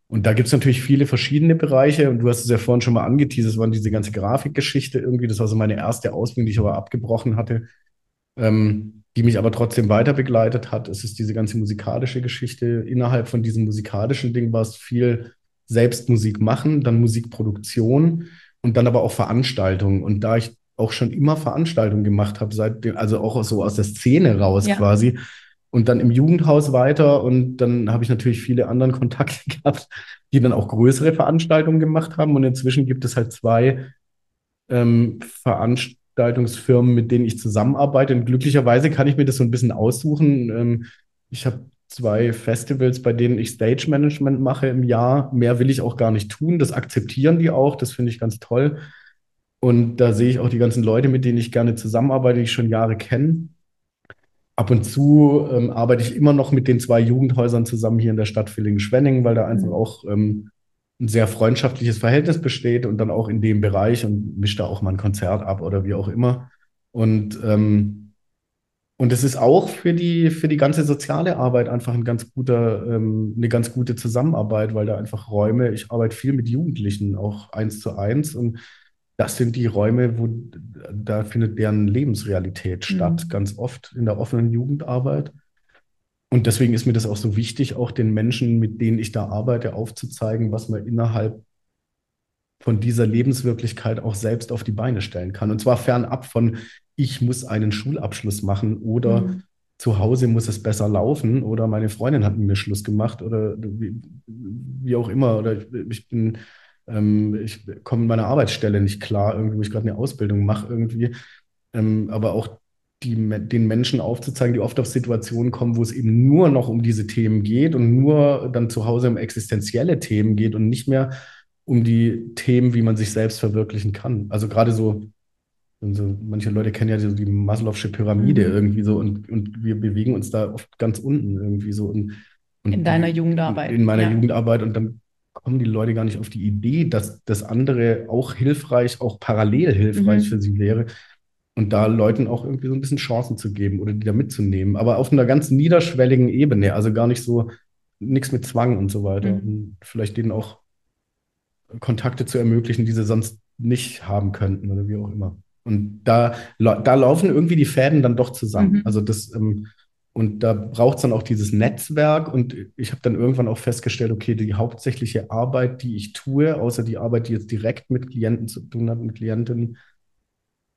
Speaker 1: und da gibt es natürlich viele verschiedene Bereiche. Und du hast es ja vorhin schon mal angeteasert, das war diese ganze Grafikgeschichte irgendwie. Das war so meine erste Ausbildung, die ich aber abgebrochen hatte ähm, die mich aber trotzdem weiter begleitet hat. Es ist diese ganze musikalische Geschichte. Innerhalb von diesem musikalischen Ding war es viel Selbstmusik machen, dann Musikproduktion und dann aber auch Veranstaltungen. Und da ich auch schon immer Veranstaltungen gemacht habe, seit dem, also auch so aus der Szene raus ja. quasi, und dann im Jugendhaus weiter und dann habe ich natürlich viele anderen Kontakte gehabt, die dann auch größere Veranstaltungen gemacht haben und inzwischen gibt es halt zwei ähm, Veranstaltungsfirmen, mit denen ich zusammenarbeite und glücklicherweise kann ich mir das so ein bisschen aussuchen. Ähm, ich habe zwei Festivals, bei denen ich Stage Management mache im Jahr. Mehr will ich auch gar nicht tun. Das akzeptieren die auch. Das finde ich ganz toll. Und da sehe ich auch die ganzen Leute, mit denen ich gerne zusammenarbeite, die ich schon Jahre kenne. Ab und zu ähm, arbeite ich immer noch mit den zwei Jugendhäusern zusammen hier in der Stadt Villingen-Schwenningen, weil da einfach mhm. auch ähm, ein sehr freundschaftliches Verhältnis besteht und dann auch in dem Bereich und mische da auch mal ein Konzert ab oder wie auch immer. Und ähm, und es ist auch für die, für die ganze soziale Arbeit einfach ein ganz guter, ähm, eine ganz gute Zusammenarbeit, weil da einfach Räume, ich arbeite viel mit Jugendlichen, auch eins zu eins. Und das sind die Räume, wo da findet deren Lebensrealität mhm. statt, ganz oft in der offenen Jugendarbeit. Und deswegen ist mir das auch so wichtig, auch den Menschen, mit denen ich da arbeite, aufzuzeigen, was man innerhalb von dieser Lebenswirklichkeit auch selbst auf die Beine stellen kann. Und zwar fernab von, ich muss einen Schulabschluss machen oder mhm. zu Hause muss es besser laufen oder meine Freundin hat mit mir Schluss gemacht oder wie, wie auch immer. Oder ich bin, ähm, ich komme in meiner Arbeitsstelle nicht klar, irgendwie, wo ich gerade eine Ausbildung mache, irgendwie. Ähm, aber auch die, den Menschen aufzuzeigen, die oft auf Situationen kommen, wo es eben nur noch um diese Themen geht und nur dann zu Hause um existenzielle Themen geht und nicht mehr um die Themen, wie man sich selbst verwirklichen kann. Also gerade so so, manche Leute kennen ja die, die Maslow'sche Pyramide mhm. irgendwie so und, und wir bewegen uns da oft ganz unten irgendwie so. Und,
Speaker 2: und in deiner Jugendarbeit.
Speaker 1: In meiner ja. Jugendarbeit und dann kommen die Leute gar nicht auf die Idee, dass das andere auch hilfreich, auch parallel hilfreich mhm. für sie wäre. Und da Leuten auch irgendwie so ein bisschen Chancen zu geben oder die da mitzunehmen. Aber auf einer ganz niederschwelligen Ebene, also gar nicht so, nichts mit Zwang und so weiter. Mhm. Und vielleicht denen auch Kontakte zu ermöglichen, die sie sonst nicht haben könnten oder wie auch immer. Und da, da laufen irgendwie die Fäden dann doch zusammen. Mhm. Also das, ähm, und da braucht es dann auch dieses Netzwerk. Und ich habe dann irgendwann auch festgestellt, okay, die hauptsächliche Arbeit, die ich tue, außer die Arbeit, die jetzt direkt mit Klienten zu tun hat, mit Klientinnen,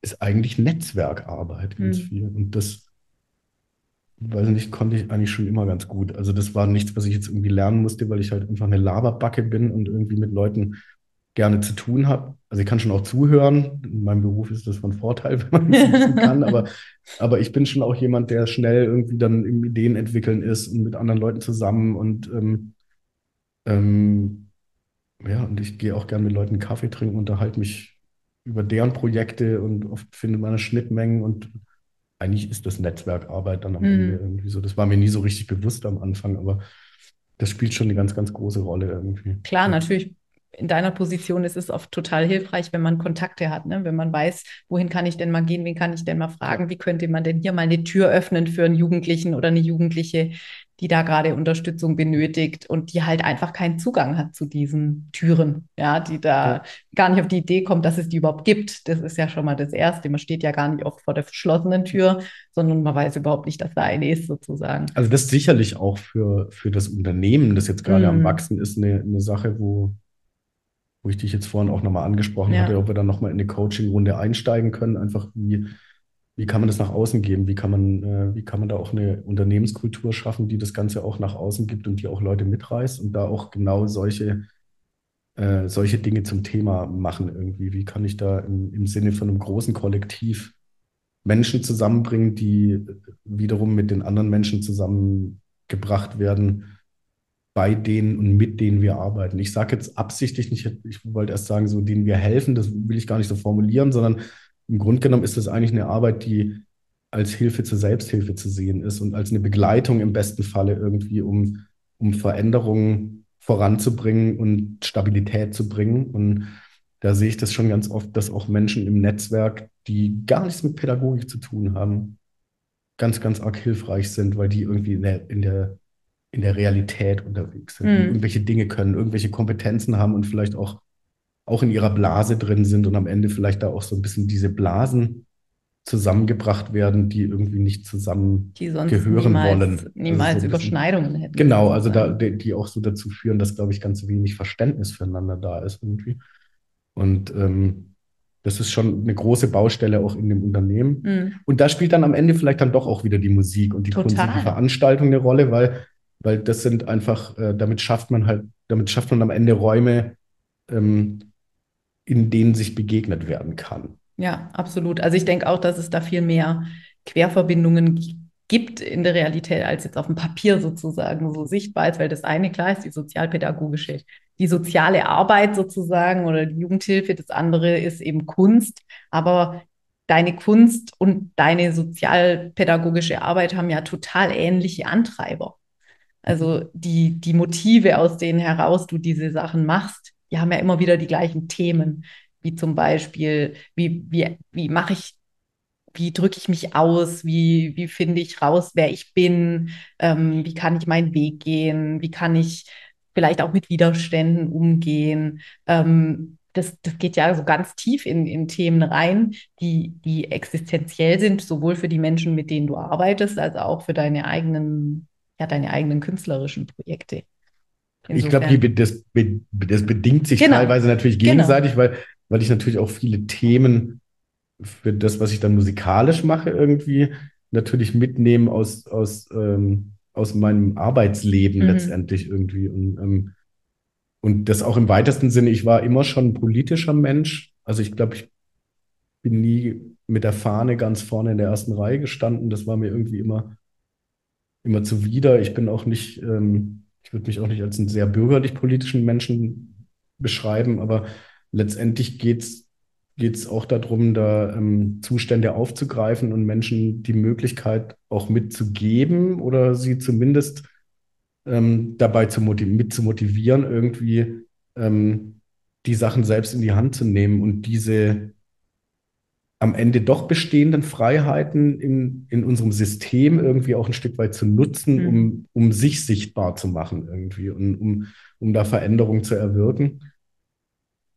Speaker 1: ist eigentlich Netzwerkarbeit ganz mhm. viel. Und das, weiß nicht, konnte ich eigentlich schon immer ganz gut. Also das war nichts, was ich jetzt irgendwie lernen musste, weil ich halt einfach eine Laberbacke bin und irgendwie mit Leuten gerne zu tun habe. Also ich kann schon auch zuhören. In meinem Beruf ist das von Vorteil, wenn man das kann. Aber, aber ich bin schon auch jemand, der schnell irgendwie dann im Ideen entwickeln ist und mit anderen Leuten zusammen. Und ähm, ähm, ja, und ich gehe auch gerne mit Leuten Kaffee trinken, unterhalte mich über deren Projekte und oft finde meine Schnittmengen und eigentlich ist das Netzwerkarbeit dann am mhm. Ende irgendwie so. Das war mir nie so richtig bewusst am Anfang, aber das spielt schon eine ganz, ganz große Rolle irgendwie.
Speaker 2: Klar, ja. natürlich in deiner Position ist es oft total hilfreich, wenn man Kontakte hat, ne? wenn man weiß, wohin kann ich denn mal gehen, wen kann ich denn mal fragen, wie könnte man denn hier mal eine Tür öffnen für einen Jugendlichen oder eine Jugendliche, die da gerade Unterstützung benötigt und die halt einfach keinen Zugang hat zu diesen Türen, ja, die da ja. gar nicht auf die Idee kommt, dass es die überhaupt gibt. Das ist ja schon mal das Erste. Man steht ja gar nicht auch vor der verschlossenen Tür, sondern man weiß überhaupt nicht, dass da eine ist, sozusagen.
Speaker 1: Also das ist sicherlich auch für, für das Unternehmen, das jetzt gerade mm. am mhm. Wachsen ist, eine, eine Sache, wo wo ich dich jetzt vorhin auch nochmal angesprochen ja. hatte, ob wir dann nochmal in eine Coaching-Runde einsteigen können. Einfach wie, wie kann man das nach außen geben? Wie kann man, äh, wie kann man da auch eine Unternehmenskultur schaffen, die das Ganze auch nach außen gibt und die auch Leute mitreißt und da auch genau solche, äh, solche Dinge zum Thema machen irgendwie? Wie kann ich da im, im Sinne von einem großen Kollektiv Menschen zusammenbringen, die wiederum mit den anderen Menschen zusammengebracht werden? Bei denen und mit denen wir arbeiten. Ich sage jetzt absichtlich nicht, ich wollte erst sagen, so denen wir helfen, das will ich gar nicht so formulieren, sondern im Grunde genommen ist das eigentlich eine Arbeit, die als Hilfe zur Selbsthilfe zu sehen ist und als eine Begleitung im besten Falle irgendwie, um, um Veränderungen voranzubringen und Stabilität zu bringen. Und da sehe ich das schon ganz oft, dass auch Menschen im Netzwerk, die gar nichts mit Pädagogik zu tun haben, ganz, ganz arg hilfreich sind, weil die irgendwie in der, in der in der Realität unterwegs sind, mhm. irgendwelche Dinge können, irgendwelche Kompetenzen haben und vielleicht auch, auch in ihrer Blase drin sind und am Ende vielleicht da auch so ein bisschen diese Blasen zusammengebracht werden, die irgendwie nicht zusammen die sonst gehören
Speaker 2: niemals,
Speaker 1: wollen.
Speaker 2: Niemals also so Überschneidungen hätten.
Speaker 1: Genau, also da, die auch so dazu führen, dass, glaube ich, ganz wenig Verständnis füreinander da ist irgendwie. Und ähm, Das ist schon eine große Baustelle auch in dem Unternehmen.
Speaker 2: Mhm.
Speaker 1: Und da spielt dann am Ende vielleicht dann doch auch wieder die Musik und die Kunst und die. Veranstaltung eine Rolle, weil, weil das sind einfach, äh, damit schafft man halt, damit schafft man am Ende Räume, ähm, in denen sich begegnet werden kann.
Speaker 2: Ja, absolut. Also ich denke auch, dass es da viel mehr Querverbindungen gibt in der Realität, als jetzt auf dem Papier sozusagen so sichtbar ist, weil das eine klar ist die sozialpädagogische, die soziale Arbeit sozusagen oder die Jugendhilfe, das andere ist eben Kunst, aber deine Kunst und deine sozialpädagogische Arbeit haben ja total ähnliche Antreiber. Also die, die Motive, aus denen heraus du diese Sachen machst, die haben ja immer wieder die gleichen Themen, wie zum Beispiel, wie, wie, wie mache ich, wie drücke ich mich aus, wie, wie finde ich raus, wer ich bin, ähm, wie kann ich meinen Weg gehen, wie kann ich vielleicht auch mit Widerständen umgehen. Ähm, das, das geht ja so ganz tief in, in Themen rein, die, die existenziell sind, sowohl für die Menschen, mit denen du arbeitest, als auch für deine eigenen, ja, deine eigenen künstlerischen Projekte.
Speaker 1: Ich glaube,
Speaker 2: Insofern-
Speaker 1: das, das bedingt sich
Speaker 2: Genau.
Speaker 1: teilweise natürlich
Speaker 2: Genau.
Speaker 1: gegenseitig, weil, weil ich natürlich auch viele Themen für das, was ich dann musikalisch mache, irgendwie natürlich mitnehme aus, aus, ähm, aus meinem Arbeitsleben
Speaker 2: Mhm.
Speaker 1: letztendlich irgendwie. Und, ähm, und das auch im weitesten Sinne, ich war immer schon ein politischer Mensch. Also ich glaube, ich bin nie mit der Fahne ganz vorne in der ersten Reihe gestanden. Das war mir irgendwie immer, immer zuwider. Ich bin auch nicht, ähm, ich würde mich auch nicht als einen sehr bürgerlich-politischen Menschen beschreiben, aber letztendlich geht's geht's auch darum, da ähm, Zustände aufzugreifen und Menschen die Möglichkeit auch mitzugeben oder sie zumindest ähm, dabei zu motiv mit zu motivieren, irgendwie ähm, die Sachen selbst in die Hand zu nehmen und diese am Ende doch bestehenden Freiheiten in, in unserem System irgendwie auch ein Stück weit zu nutzen,
Speaker 2: Mhm.
Speaker 1: um, um sich sichtbar zu machen irgendwie und um, um da Veränderungen zu erwirken.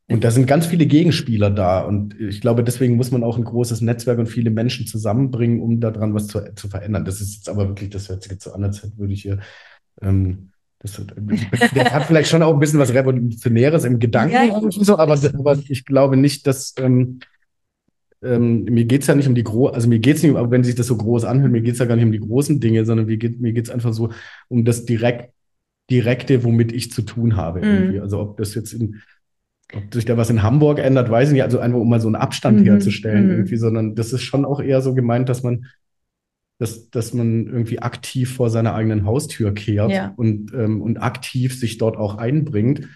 Speaker 1: Und da sind ganz viele Gegenspieler da. Und ich glaube, deswegen muss man auch ein großes Netzwerk und viele Menschen zusammenbringen, um daran was zu, zu verändern. Das ist jetzt aber wirklich, das hört sich jetzt so an, als würde ich hier, ähm, das, hat- das hat vielleicht schon auch ein bisschen was Revolutionäres im Gedanken,
Speaker 2: Ja,
Speaker 1: so, aber, aber ich glaube nicht, dass, ähm, ähm, mir geht's ja nicht um die großen, also mir geht's nicht, um, wenn sich das so groß anhört, mir geht's ja gar nicht um die großen Dinge, sondern mir geht, mir geht's einfach so um das direkt, Direkte, womit ich zu tun habe
Speaker 2: Mhm.
Speaker 1: Also ob das jetzt in, ob sich da was in Hamburg ändert, weiß ich nicht. Also einfach, um mal so einen Abstand
Speaker 2: Mhm.
Speaker 1: herzustellen
Speaker 2: Mhm.
Speaker 1: irgendwie, sondern das ist schon auch eher so gemeint, dass man, dass, dass man irgendwie aktiv vor seiner eigenen Haustür kehrt
Speaker 2: Ja.
Speaker 1: und, ähm, und aktiv sich dort auch einbringt.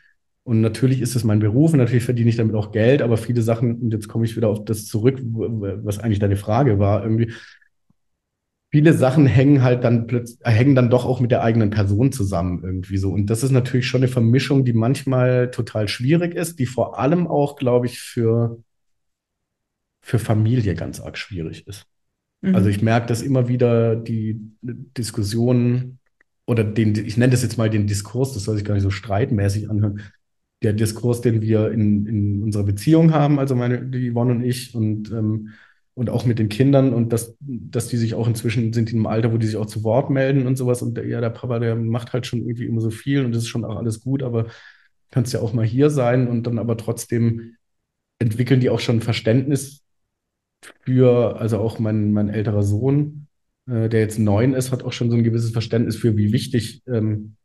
Speaker 1: Und natürlich ist es mein Beruf und natürlich verdiene ich damit auch Geld, aber viele Sachen, und jetzt komme ich wieder auf das zurück, was eigentlich deine Frage war, irgendwie, viele Sachen hängen halt dann plötzlich, hängen dann doch auch mit der eigenen Person zusammen irgendwie so. Und das ist natürlich schon eine Vermischung, die manchmal total schwierig ist, die vor allem auch, glaube ich, für, für Familie ganz arg schwierig ist.
Speaker 2: Mhm.
Speaker 1: Also ich merke, dass immer wieder die Diskussionen oder den, ich nenne das jetzt mal den Diskurs, das soll sich gar nicht so streitmäßig anhören, der Diskurs, den wir in, in unserer Beziehung haben, also meine, die Yvonne und ich und, ähm, und auch mit den Kindern und dass, dass die sich auch inzwischen sind in einem Alter, wo die sich auch zu Wort melden und sowas und der, ja, der Papa, der macht halt schon irgendwie immer so viel und das ist schon auch alles gut, aber kannst ja auch mal hier sein und dann aber trotzdem entwickeln die auch schon Verständnis für, also auch mein, mein älterer Sohn, äh, der jetzt neun ist, hat auch schon so ein gewisses Verständnis für, wie wichtig ähm.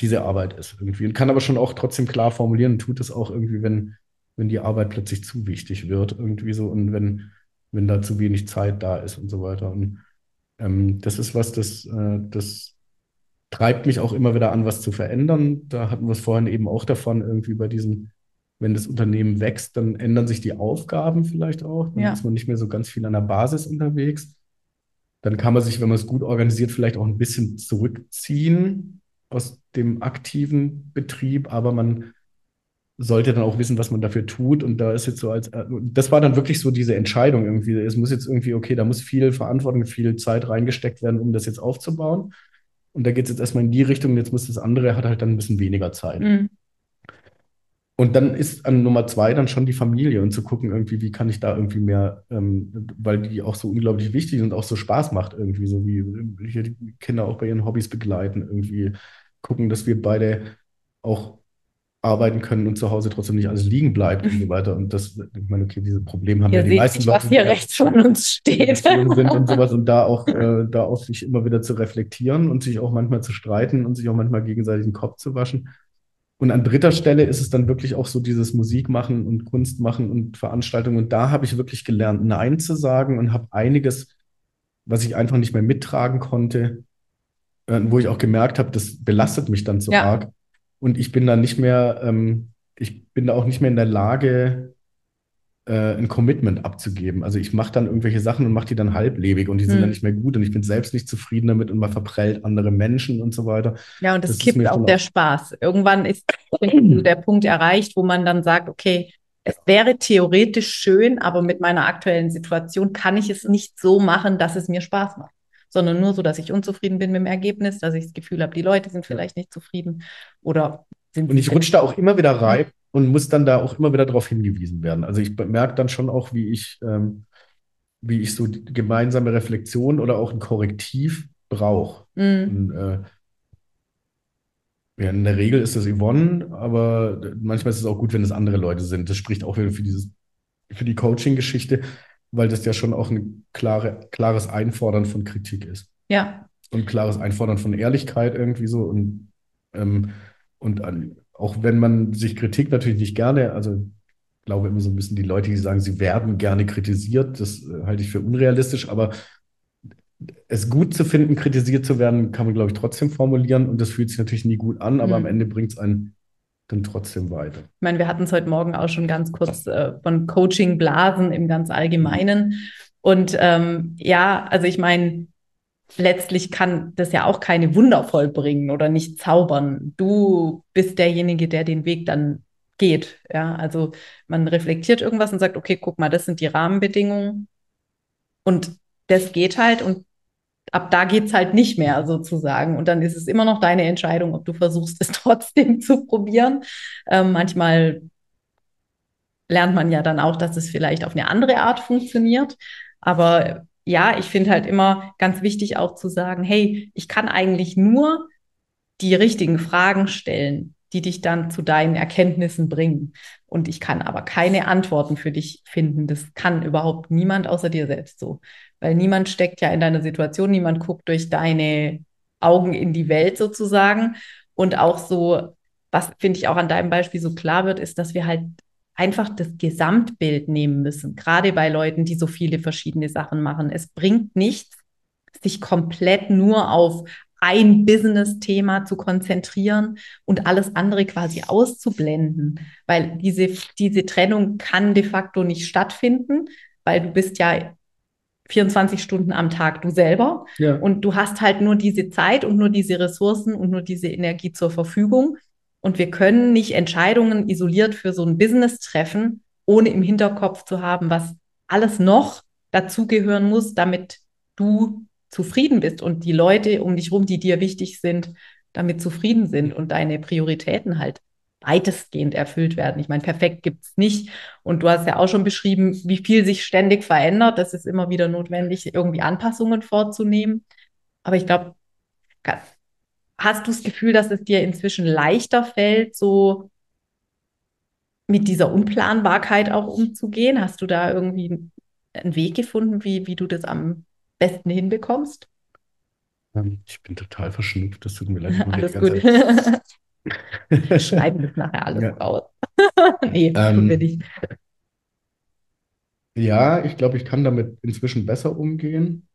Speaker 1: Diese Arbeit ist irgendwie. Und kann aber schon auch trotzdem klar formulieren und tut es auch irgendwie, wenn, wenn die Arbeit plötzlich zu wichtig wird, irgendwie so und wenn, wenn da zu wenig Zeit da ist und so weiter. Und ähm, das ist was, das, äh, das treibt mich auch immer wieder an, was zu verändern. Da hatten wir es vorhin eben auch davon, irgendwie bei diesem, wenn das Unternehmen wächst, dann ändern sich die Aufgaben vielleicht auch. Dann
Speaker 2: Ja.
Speaker 1: ist man nicht mehr so ganz viel an der Basis unterwegs. Dann kann man sich, wenn man es gut organisiert, vielleicht auch ein bisschen zurückziehen aus dem aktiven Betrieb, aber man sollte dann auch wissen, was man dafür tut. Und da ist jetzt so als, äh, das war dann wirklich so diese Entscheidung irgendwie. Es muss jetzt irgendwie, okay, da muss viel Verantwortung, viel Zeit reingesteckt werden, um das jetzt aufzubauen. Und da geht es jetzt erstmal in die Richtung, jetzt muss das andere, hat halt dann ein bisschen weniger Zeit.
Speaker 2: Mhm.
Speaker 1: Und dann ist an Nummer zwei dann schon die Familie und zu gucken, irgendwie, wie kann ich da irgendwie mehr, ähm, weil die auch so unglaublich wichtig und auch so Spaß macht, irgendwie, so wie hier die Kinder auch bei ihren Hobbys begleiten, irgendwie gucken, dass wir beide auch arbeiten können und zu Hause trotzdem nicht alles liegen bleibt und so weiter. Und das, ich meine, okay, diese Probleme haben
Speaker 2: Ihr
Speaker 1: ja die meisten
Speaker 2: nicht,
Speaker 1: Leute,
Speaker 2: was hier rechts von uns steht.
Speaker 1: sind und sowas und da auch, äh, da auch sich immer wieder zu reflektieren und sich auch manchmal zu streiten und sich auch manchmal gegenseitig den Kopf zu waschen. Und an dritter Stelle ist es dann wirklich auch so dieses Musik machen und Kunst machen und Veranstaltungen. Und da habe ich wirklich gelernt, Nein zu sagen und habe einiges, was ich einfach nicht mehr mittragen konnte, äh, wo ich auch gemerkt habe, das belastet mich dann so
Speaker 2: Ja.
Speaker 1: arg. Und ich bin da nicht mehr, ähm, ich bin da auch nicht mehr in der Lage, ein Commitment abzugeben. Also ich mache dann irgendwelche Sachen und mache die dann halblebig und die sind
Speaker 2: Hm.
Speaker 1: dann nicht mehr gut und ich bin selbst nicht zufrieden damit und man verprellt andere Menschen und so weiter.
Speaker 2: Ja, und es
Speaker 1: Das ist
Speaker 2: kippt auch der Spaß. Irgendwann ist der Punkt erreicht, wo man dann sagt, okay, es wäre theoretisch schön, aber mit meiner aktuellen Situation kann ich es nicht so machen, dass es mir Spaß macht, sondern nur so, dass ich unzufrieden bin mit dem Ergebnis, dass ich das Gefühl habe, die Leute sind vielleicht nicht zufrieden oder sind
Speaker 1: Und ich rutsche da auch immer wieder rein und muss dann da auch immer wieder darauf hingewiesen werden. Also ich merke dann schon auch, wie ich, ähm, wie ich so gemeinsame Reflexion oder auch ein Korrektiv brauche. Und, äh, ja, in der Regel ist das Yvonne, aber manchmal ist es auch gut, wenn es andere Leute sind. Das spricht auch wieder für dieses, für die Coaching-Geschichte, weil das ja schon auch ein klare, klares Einfordern von Kritik ist.
Speaker 2: ja,
Speaker 1: und klares Einfordern von Ehrlichkeit irgendwie so und, ähm, und an, auch wenn man sich Kritik natürlich nicht gerne, also ich glaube immer so ein bisschen die Leute, die sagen, sie werden gerne kritisiert, das äh, halte ich für unrealistisch, aber es gut zu finden, kritisiert zu werden, kann man, glaube ich, trotzdem formulieren und das fühlt sich natürlich nie gut an, aber
Speaker 2: Mhm.
Speaker 1: am Ende bringt es einen dann trotzdem weiter.
Speaker 2: Ich meine, wir hatten es heute Morgen auch schon ganz kurz äh, von Coaching-Blasen im ganz Allgemeinen. Und ähm, ja, also ich meine, letztlich kann das ja auch keine Wunder vollbringen oder nicht zaubern. Du bist derjenige, der den Weg dann geht. Ja, also man reflektiert irgendwas und sagt, okay, guck mal, das sind die Rahmenbedingungen. Und das geht halt und ab da geht's halt nicht mehr sozusagen. Und dann ist es immer noch deine Entscheidung, ob du versuchst, es trotzdem zu probieren. Ähm, manchmal lernt man ja dann auch, dass es vielleicht auf eine andere Art funktioniert. Aber ja, ich finde halt immer ganz wichtig auch zu sagen, hey, ich kann eigentlich nur die richtigen Fragen stellen, die dich dann zu deinen Erkenntnissen bringen. Und ich kann aber keine Antworten für dich finden. Das kann überhaupt niemand außer dir selbst so. Weil niemand steckt ja in deiner Situation, niemand guckt durch deine Augen in die Welt sozusagen. Und auch so, was finde ich auch an deinem Beispiel so klar wird, ist, dass wir halt einfach das Gesamtbild nehmen müssen. Gerade bei Leuten, die so viele verschiedene Sachen machen. Es bringt nichts, sich komplett nur auf ein Business-Thema zu konzentrieren und alles andere quasi auszublenden, weil diese, diese Trennung kann de facto nicht stattfinden, weil du bist ja 24 Stunden am Tag du selber
Speaker 1: Ja.
Speaker 2: und du hast halt nur diese Zeit und nur diese Ressourcen und nur diese Energie zur Verfügung. Und wir können nicht Entscheidungen isoliert für so ein Business treffen, ohne im Hinterkopf zu haben, was alles noch dazugehören muss, damit du zufrieden bist und die Leute um dich rum, die dir wichtig sind, damit zufrieden sind und deine Prioritäten halt weitestgehend erfüllt werden. Ich meine, perfekt gibt's nicht. Und du hast ja auch schon beschrieben, wie viel sich ständig verändert. Das ist immer wieder notwendig, irgendwie Anpassungen vorzunehmen. Aber ich glaube, hast du das Gefühl, dass es dir inzwischen leichter fällt, so mit dieser Unplanbarkeit auch umzugehen? Hast du da irgendwie einen Weg gefunden, wie, wie du das am besten hinbekommst?
Speaker 1: Ähm, Ich bin total verschnupft, das tut mir leid.
Speaker 2: Alles gut.
Speaker 1: Zeit-
Speaker 2: Schneiden das nachher alles
Speaker 1: Ja.
Speaker 2: raus. nee,
Speaker 1: Ähm,
Speaker 2: tun wir nicht.
Speaker 1: Ja, ich glaube, ich kann damit inzwischen besser umgehen.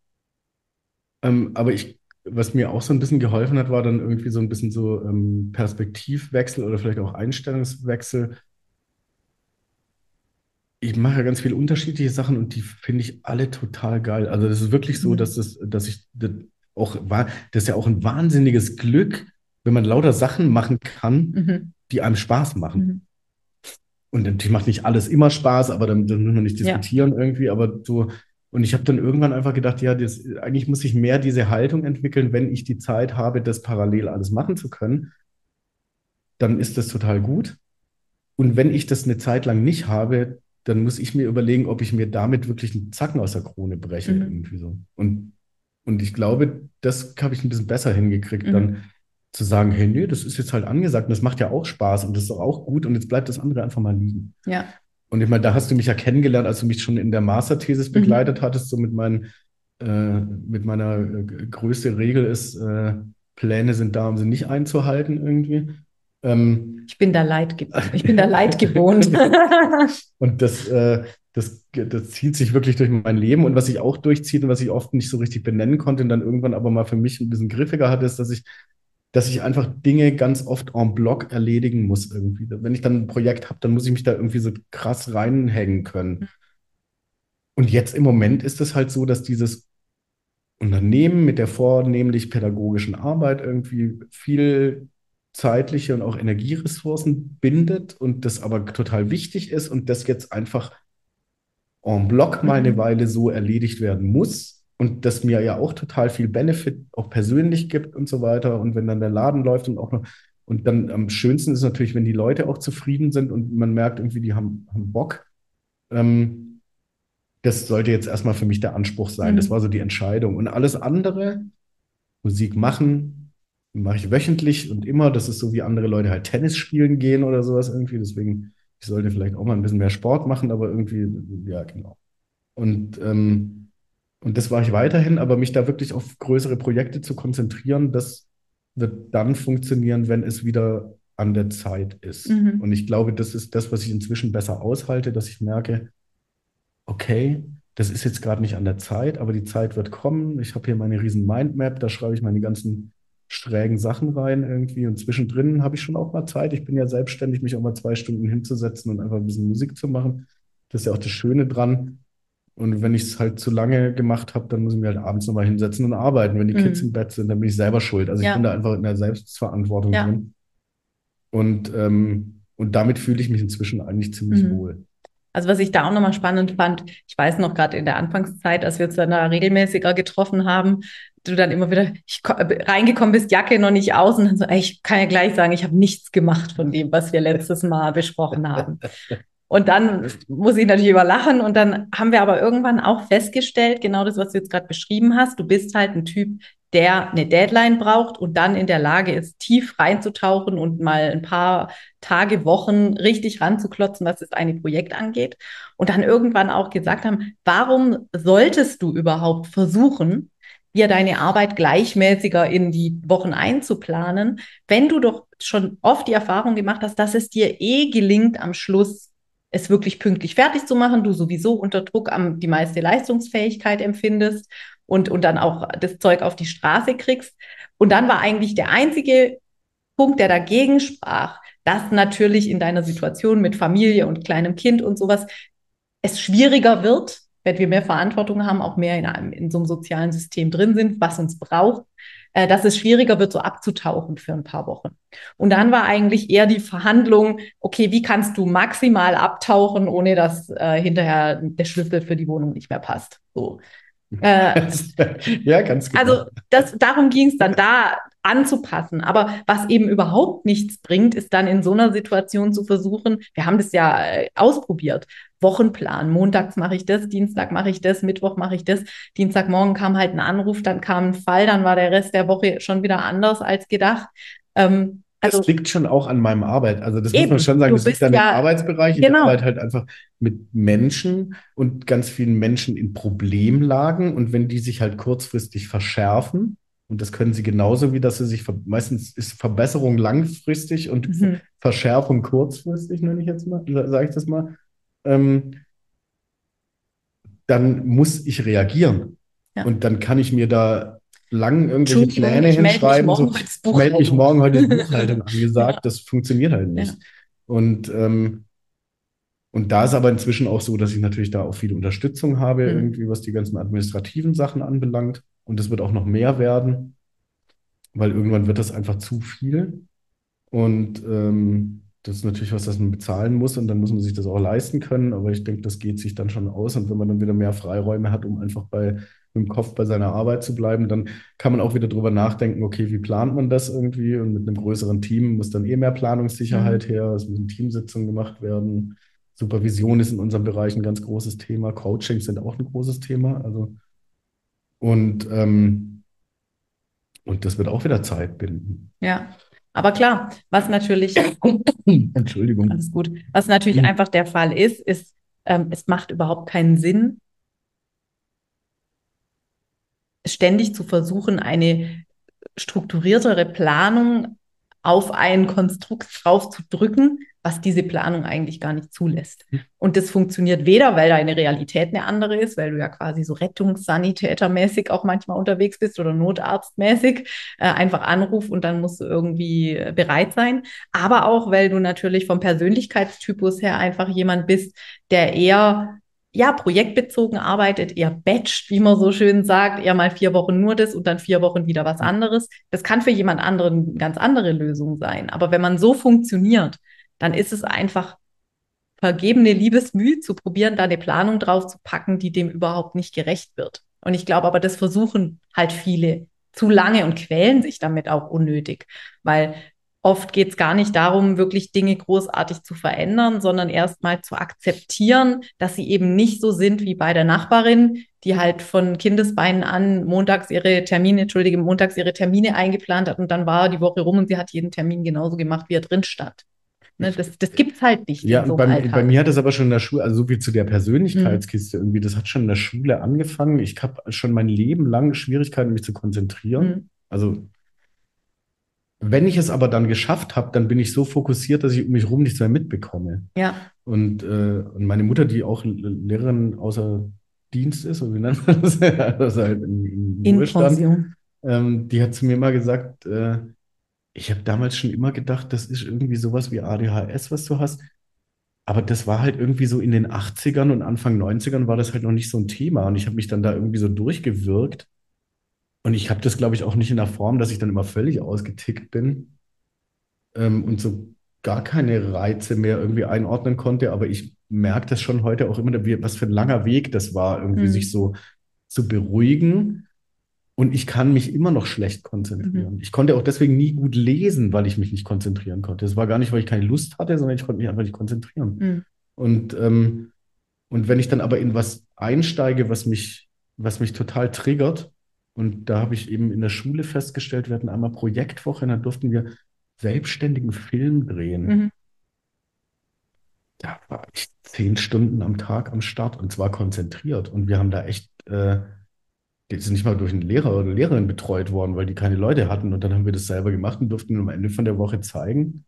Speaker 1: Ähm, aber ich, was mir auch so ein bisschen geholfen hat, war dann irgendwie so ein bisschen so ähm, Perspektivwechsel oder vielleicht auch Einstellungswechsel. Ich mache ja ganz viele unterschiedliche Sachen und die finde ich alle total geil. Also das ist wirklich so,
Speaker 2: Mhm.
Speaker 1: dass das, dass ich das auch war, das ist ja auch ein wahnsinniges Glück, wenn man lauter Sachen machen kann,
Speaker 2: Mhm.
Speaker 1: die einem Spaß machen.
Speaker 2: Mhm.
Speaker 1: Und natürlich macht nicht alles immer Spaß, aber dann, dann muss man nicht
Speaker 2: Ja.
Speaker 1: diskutieren irgendwie. Aber so, und ich habe dann irgendwann einfach gedacht, ja, das, eigentlich muss ich mehr diese Haltung entwickeln, wenn ich die Zeit habe, das parallel alles machen zu können, dann ist das total gut. Und wenn ich das eine Zeit lang nicht habe, dann muss ich mir überlegen, ob ich mir damit wirklich einen Zacken aus der Krone breche,
Speaker 2: Mhm.
Speaker 1: irgendwie so. Und, und ich glaube, das habe ich ein bisschen besser hingekriegt,
Speaker 2: Mhm.
Speaker 1: dann zu sagen, hey, nee, das ist jetzt halt angesagt und das macht ja auch Spaß und das ist auch gut und jetzt bleibt das andere einfach mal liegen.
Speaker 2: Ja.
Speaker 1: Und ich meine, da hast du mich ja kennengelernt, als du mich schon in der Masterthesis mhm. begleitet hattest, so mit, meinen, äh, mit meiner äh, größte Regel ist, äh, Pläne sind da, um sie nicht einzuhalten irgendwie.
Speaker 2: Ähm, ich bin da leid, ich bin da leid gewohnt.
Speaker 1: und das, äh, das, das zieht sich wirklich durch mein Leben. Und was sich auch durchzieht und was ich oft nicht so richtig benennen konnte und dann irgendwann aber mal für mich ein bisschen griffiger hatte, ist, dass ich dass ich einfach Dinge ganz oft en bloc erledigen muss irgendwie. Wenn ich dann ein Projekt habe, dann muss ich mich da irgendwie so krass reinhängen können. Und jetzt im Moment ist es halt so, dass dieses Unternehmen mit der vornehmlich pädagogischen Arbeit irgendwie viel zeitliche und auch Energieressourcen bindet und das aber total wichtig ist und das jetzt einfach en bloc mal eine mhm. Weile so erledigt werden muss, und das mir ja auch total viel Benefit auch persönlich gibt und so weiter. Und wenn dann der Laden läuft und auch noch, und dann am schönsten ist natürlich, wenn die Leute auch zufrieden sind und man merkt irgendwie, die haben, haben Bock. Ähm, das sollte jetzt erstmal für mich der Anspruch sein. Mhm. Das war so die Entscheidung. Und alles andere, Musik machen, mache ich wöchentlich und immer. Das ist so, wie andere Leute halt Tennis spielen gehen oder sowas irgendwie. Deswegen, ich sollte vielleicht auch mal ein bisschen mehr Sport machen, aber irgendwie, ja, genau. Und ähm, und das war ich weiterhin, aber mich da wirklich auf größere Projekte zu konzentrieren, das wird dann funktionieren, wenn es wieder an der Zeit ist. Mhm. Und ich glaube, das ist das, was ich inzwischen besser aushalte, dass ich merke, okay, das ist jetzt gerade nicht an der Zeit, aber die Zeit wird kommen. Ich habe hier meine riesen Mindmap, da schreibe ich meine ganzen schrägen Sachen rein irgendwie und zwischendrin habe ich schon auch mal Zeit. Ich bin ja selbstständig, mich auch mal zwei Stunden hinzusetzen und einfach ein bisschen Musik zu machen. Das ist ja auch das Schöne dran. Und wenn ich es halt zu lange gemacht habe, dann muss ich mir halt abends nochmal hinsetzen und arbeiten. Wenn die Kids mhm. im Bett sind, dann bin ich selber schuld. Also ja. ich bin da einfach in der Selbstverantwortung ja. drin. Und, ähm, und damit fühle ich mich inzwischen eigentlich ziemlich mhm. wohl.
Speaker 2: Also was ich da auch nochmal spannend fand, ich weiß noch gerade in der Anfangszeit, als wir uns dann da regelmäßiger getroffen haben, du dann immer wieder ich, reingekommen bist, Jacke noch nicht aus und dann so, ey, ich kann ja gleich sagen, ich habe nichts gemacht von dem, was wir letztes Mal besprochen haben. Und dann muss ich natürlich überlachen. Und dann haben wir aber irgendwann auch festgestellt, genau das, was du jetzt gerade beschrieben hast, du bist halt ein Typ, der eine Deadline braucht und dann in der Lage ist, tief reinzutauchen und mal ein paar Tage, Wochen richtig ranzuklotzen, was das eine Projekt angeht. Und dann irgendwann auch gesagt haben, warum solltest du überhaupt versuchen, dir deine Arbeit gleichmäßiger in die Wochen einzuplanen, wenn du doch schon oft die Erfahrung gemacht hast, dass es dir eh gelingt, am Schluss es wirklich pünktlich fertig zu machen, du sowieso unter Druck am, die meiste Leistungsfähigkeit empfindest und, und dann auch das Zeug auf die Straße kriegst. Und dann war eigentlich der einzige Punkt, der dagegen sprach, dass natürlich in deiner Situation mit Familie und kleinem Kind und sowas es schwieriger wird, wenn wir mehr Verantwortung haben, auch mehr in, einem, in so einem sozialen System drin sind, was uns braucht, äh, dass es schwieriger wird, so abzutauchen für ein paar Wochen. Und dann war eigentlich eher die Verhandlung, okay, wie kannst du maximal abtauchen, ohne dass äh, hinterher der Schlüssel für die Wohnung nicht mehr passt. So.
Speaker 1: Äh, ja, ganz
Speaker 2: genau. Also das, darum ging es dann, da anzupassen. Aber was eben überhaupt nichts bringt, ist dann in so einer Situation zu versuchen, wir haben das ja äh, ausprobiert, Wochenplan. Montags mache ich das, Dienstag mache ich das, Mittwoch mache ich das. Dienstagmorgen kam halt ein Anruf, dann kam ein Fall, dann war der Rest der Woche schon wieder anders als gedacht.
Speaker 1: Ähm, also, das liegt schon auch an meinem Arbeit. Also das eben, muss man schon sagen, das liegt an ja, dem Arbeitsbereich. Ich genau. arbeite halt einfach mit Menschen und ganz vielen Menschen in Problemlagen. Und wenn die sich halt kurzfristig verschärfen, und das können sie genauso wie, dass sie sich, meistens ist Verbesserung langfristig und mhm. Verschärfung kurzfristig, nenne ich jetzt mal, sage ich das mal, ähm, dann muss ich reagieren. Ja. Und dann kann ich mir da lang irgendwelche Pläne hinschreiben. Melde mich, so, melde mich morgen heute in Buchhaltung angesagt. Ja. Das funktioniert halt nicht. Ja. Und, ähm, und da ist aber inzwischen auch so, dass ich natürlich da auch viel Unterstützung habe, mhm. irgendwie, was die ganzen administrativen Sachen anbelangt. Und es wird auch noch mehr werden, weil irgendwann wird das einfach zu viel. Und ähm, das ist natürlich was, das man bezahlen muss und dann muss man sich das auch leisten können. Aber ich denke, das geht sich dann schon aus. Und wenn man dann wieder mehr Freiräume hat, um einfach bei, dem Kopf bei seiner Arbeit zu bleiben, dann kann man auch wieder drüber nachdenken, okay, wie plant man das irgendwie? Und mit einem größeren Team muss dann eh mehr Planungssicherheit mhm. her. Es müssen Teamsitzungen gemacht werden. Supervision ist in unserem Bereich ein ganz großes Thema. Coachings sind auch ein großes Thema. Also, und ähm, Und das wird auch wieder Zeit binden.
Speaker 2: Ja, aber klar, was natürlich,
Speaker 1: Entschuldigung.
Speaker 2: alles gut, was natürlich
Speaker 1: Mhm.
Speaker 2: einfach der Fall ist, ist, ähm, es macht überhaupt keinen Sinn, ständig zu versuchen, eine strukturiertere Planung auf ein Konstrukt drauf zu drücken, was diese Planung eigentlich gar nicht zulässt.
Speaker 1: Hm.
Speaker 2: Und das funktioniert weder, weil deine Realität eine andere ist, weil du ja quasi so rettungssanitätermäßig auch manchmal unterwegs bist oder notarztmäßig, äh, einfach Anruf und dann musst du irgendwie äh, bereit sein. Aber auch, weil du natürlich vom Persönlichkeitstypus her einfach jemand bist, der eher ja, projektbezogen arbeitet, eher batcht, wie man so schön sagt, eher mal vier Wochen nur das und dann vier Wochen wieder was anderes. Das kann für jemand anderen eine ganz andere Lösung sein. Aber wenn man so funktioniert, dann ist es einfach vergebene Liebesmüh zu probieren, da eine Planung drauf zu packen, die dem überhaupt nicht gerecht wird. Und ich glaube aber, das versuchen halt viele zu lange und quälen sich damit auch unnötig, weil oft geht es gar nicht darum, wirklich Dinge großartig zu verändern, sondern erstmal zu akzeptieren, dass sie eben nicht so sind wie bei der Nachbarin, die halt von Kindesbeinen an montags ihre Termine, entschuldige, montags ihre Termine eingeplant hat und dann war die Woche rum und sie hat jeden Termin genauso gemacht, wie er drin stand. Ne, das das gibt es halt nicht.
Speaker 1: Ja,
Speaker 2: so
Speaker 1: bei, bei mir hat es aber schon in der Schule, also so viel zu der
Speaker 2: Mhm.
Speaker 1: Persönlichkeitskiste irgendwie, das hat schon in der Schule angefangen. Ich habe schon mein Leben lang Schwierigkeiten, mich zu konzentrieren.
Speaker 2: Mhm.
Speaker 1: Also, wenn ich es aber dann geschafft habe, dann bin ich so fokussiert, dass ich um mich rum nichts mehr mitbekomme.
Speaker 2: Ja,
Speaker 1: Und, äh, und meine Mutter, die auch Lehrerin außer Dienst ist, oder wie nennt man das? Also halt im
Speaker 2: in
Speaker 1: Ruhestand, ähm, die hat zu mir mal gesagt, äh, ich habe damals schon immer gedacht, das ist irgendwie sowas wie ADHS, was du hast. Aber das war halt irgendwie so in den 80ern und Anfang 90ern war das halt noch nicht so ein Thema. Und ich habe mich dann da irgendwie so durchgewirkt. Und ich habe das, glaube ich, auch nicht in der Form, dass ich dann immer völlig ausgetickt bin ähm, und so gar keine Reize mehr irgendwie einordnen konnte. Aber ich merke das schon heute auch immer, was für ein langer Weg das war, irgendwie
Speaker 2: Mhm.
Speaker 1: sich so zu beruhigen. Und ich kann mich immer noch schlecht konzentrieren. Ich konnte auch deswegen nie gut lesen, weil ich mich nicht konzentrieren konnte. Es war gar nicht, weil ich keine Lust hatte, sondern ich konnte mich einfach nicht konzentrieren.
Speaker 2: Mhm.
Speaker 1: Und, ähm, und wenn ich dann aber in was einsteige, was mich, was mich total triggert, und da habe ich eben in der Schule festgestellt, wir hatten einmal Projektwoche, und da durften wir selbstständigen Film drehen.
Speaker 2: Mhm.
Speaker 1: Da war ich zehn Stunden am Tag am Start und zwar konzentriert. Und wir haben da echt, äh, die sind nicht mal durch einen Lehrer oder eine Lehrerin betreut worden, weil die keine Leute hatten. Und dann haben wir das selber gemacht und durften am Ende von der Woche zeigen.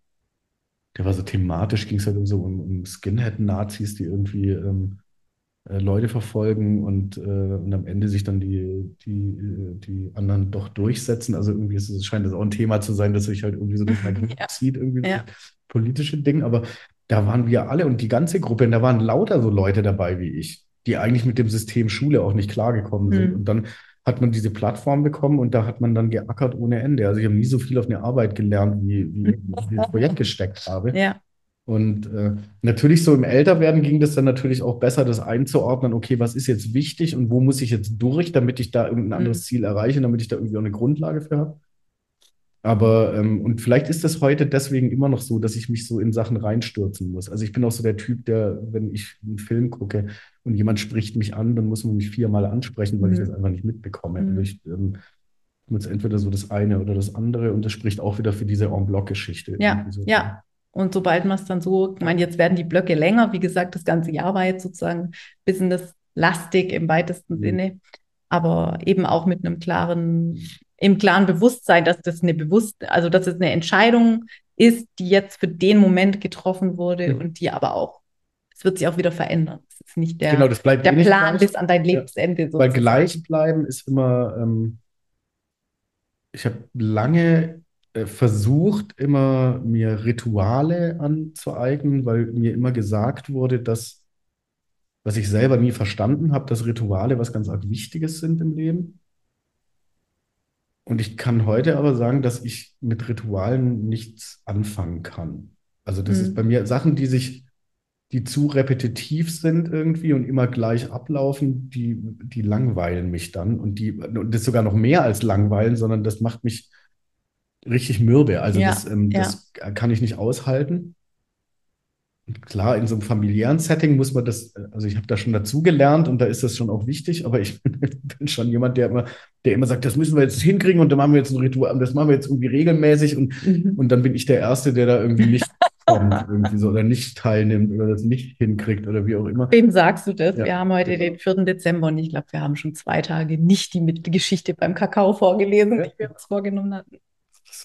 Speaker 1: Der war so thematisch, ging es halt um so um, um Skinhead-Nazis, die irgendwie ähm, äh, Leute verfolgen und, äh, und am Ende sich dann die, die, äh, die anderen doch durchsetzen. Also irgendwie ist es, scheint das auch ein Thema zu sein, das sich halt irgendwie so durch mein Leben
Speaker 2: Ja.
Speaker 1: zieht, irgendwie
Speaker 2: Ja.
Speaker 1: politische Ding. Aber da waren wir alle und die ganze Gruppe, und da waren lauter so Leute dabei wie ich, die eigentlich mit dem System Schule auch nicht klargekommen sind.
Speaker 2: Mhm.
Speaker 1: Und dann hat man diese Plattform bekommen und da hat man dann geackert ohne Ende. Also ich habe nie so viel auf eine Arbeit gelernt, wie, wie, ich ins Projekt gesteckt habe.
Speaker 2: Ja,
Speaker 1: Und äh, natürlich so im Älterwerden ging das dann natürlich auch besser, das einzuordnen, okay, was ist jetzt wichtig und wo muss ich jetzt durch, damit ich da irgendein anderes
Speaker 2: Mhm.
Speaker 1: Ziel erreiche, damit ich da irgendwie auch eine Grundlage für habe. Aber, ähm, und vielleicht ist das heute deswegen immer noch so, dass ich mich so in Sachen reinstürzen muss. Also ich bin auch so der Typ, der, wenn ich einen Film gucke und jemand spricht mich an, dann muss man mich viermal ansprechen, weil ich
Speaker 2: Mhm.
Speaker 1: das einfach nicht mitbekomme.
Speaker 2: Mhm.
Speaker 1: Also ich ähm, muss entweder so das eine oder das andere und das spricht auch wieder für diese En bloc-Geschichte.
Speaker 2: Ja,
Speaker 1: so.
Speaker 2: ja. Und sobald man es dann so, ich meine, jetzt werden die Blöcke länger. Wie gesagt, das ganze Jahr war jetzt sozusagen business-lastig im weitesten
Speaker 1: Mhm.
Speaker 2: Sinne. Aber eben auch mit einem klaren, im klaren Bewusstsein, dass das eine bewusst, also dass es eine Entscheidung ist, die jetzt für den Moment getroffen wurde
Speaker 1: Mhm.
Speaker 2: und die aber auch, es wird sich auch wieder verändern. Es ist nicht der,
Speaker 1: Genau, das bleibt
Speaker 2: der
Speaker 1: eh
Speaker 2: Plan
Speaker 1: gleich.
Speaker 2: bis an dein
Speaker 1: Ja.
Speaker 2: Lebensende
Speaker 1: Weil
Speaker 2: sozusagen.
Speaker 1: gleich bleiben ist immer, ähm, ich habe lange versucht, immer mir Rituale anzueignen, weil mir immer gesagt wurde, dass, was ich selber nie verstanden habe, dass Rituale was ganz arg Wichtiges sind im Leben. Und ich kann heute aber sagen, dass ich mit Ritualen nichts anfangen kann. Also das
Speaker 2: Mhm.
Speaker 1: ist bei mir Sachen, die sich, die zu repetitiv sind irgendwie und immer gleich ablaufen, die, die langweilen mich dann. Und die, und das sogar noch mehr als langweilen, sondern das macht mich richtig mürbe. Also
Speaker 2: Ja,
Speaker 1: das, ähm,
Speaker 2: ja.
Speaker 1: das kann ich nicht aushalten. Klar, in so einem familiären Setting muss man das, also ich habe da schon dazugelernt und da ist das schon auch wichtig, aber ich bin schon jemand, der immer, der immer sagt, das müssen wir jetzt hinkriegen und dann machen wir jetzt ein Ritual, das machen wir jetzt irgendwie regelmäßig und, mhm. und dann bin ich der Erste, der da irgendwie nicht kommt, irgendwie so, oder nicht teilnimmt oder das nicht hinkriegt oder wie auch immer.
Speaker 2: Wem sagst du das? Ja. Wir haben heute den 4. Dezember und ich glaube, wir haben schon zwei Tage nicht die, die Geschichte beim Kakao vorgelesen, ja. die wir uns vorgenommen hatten.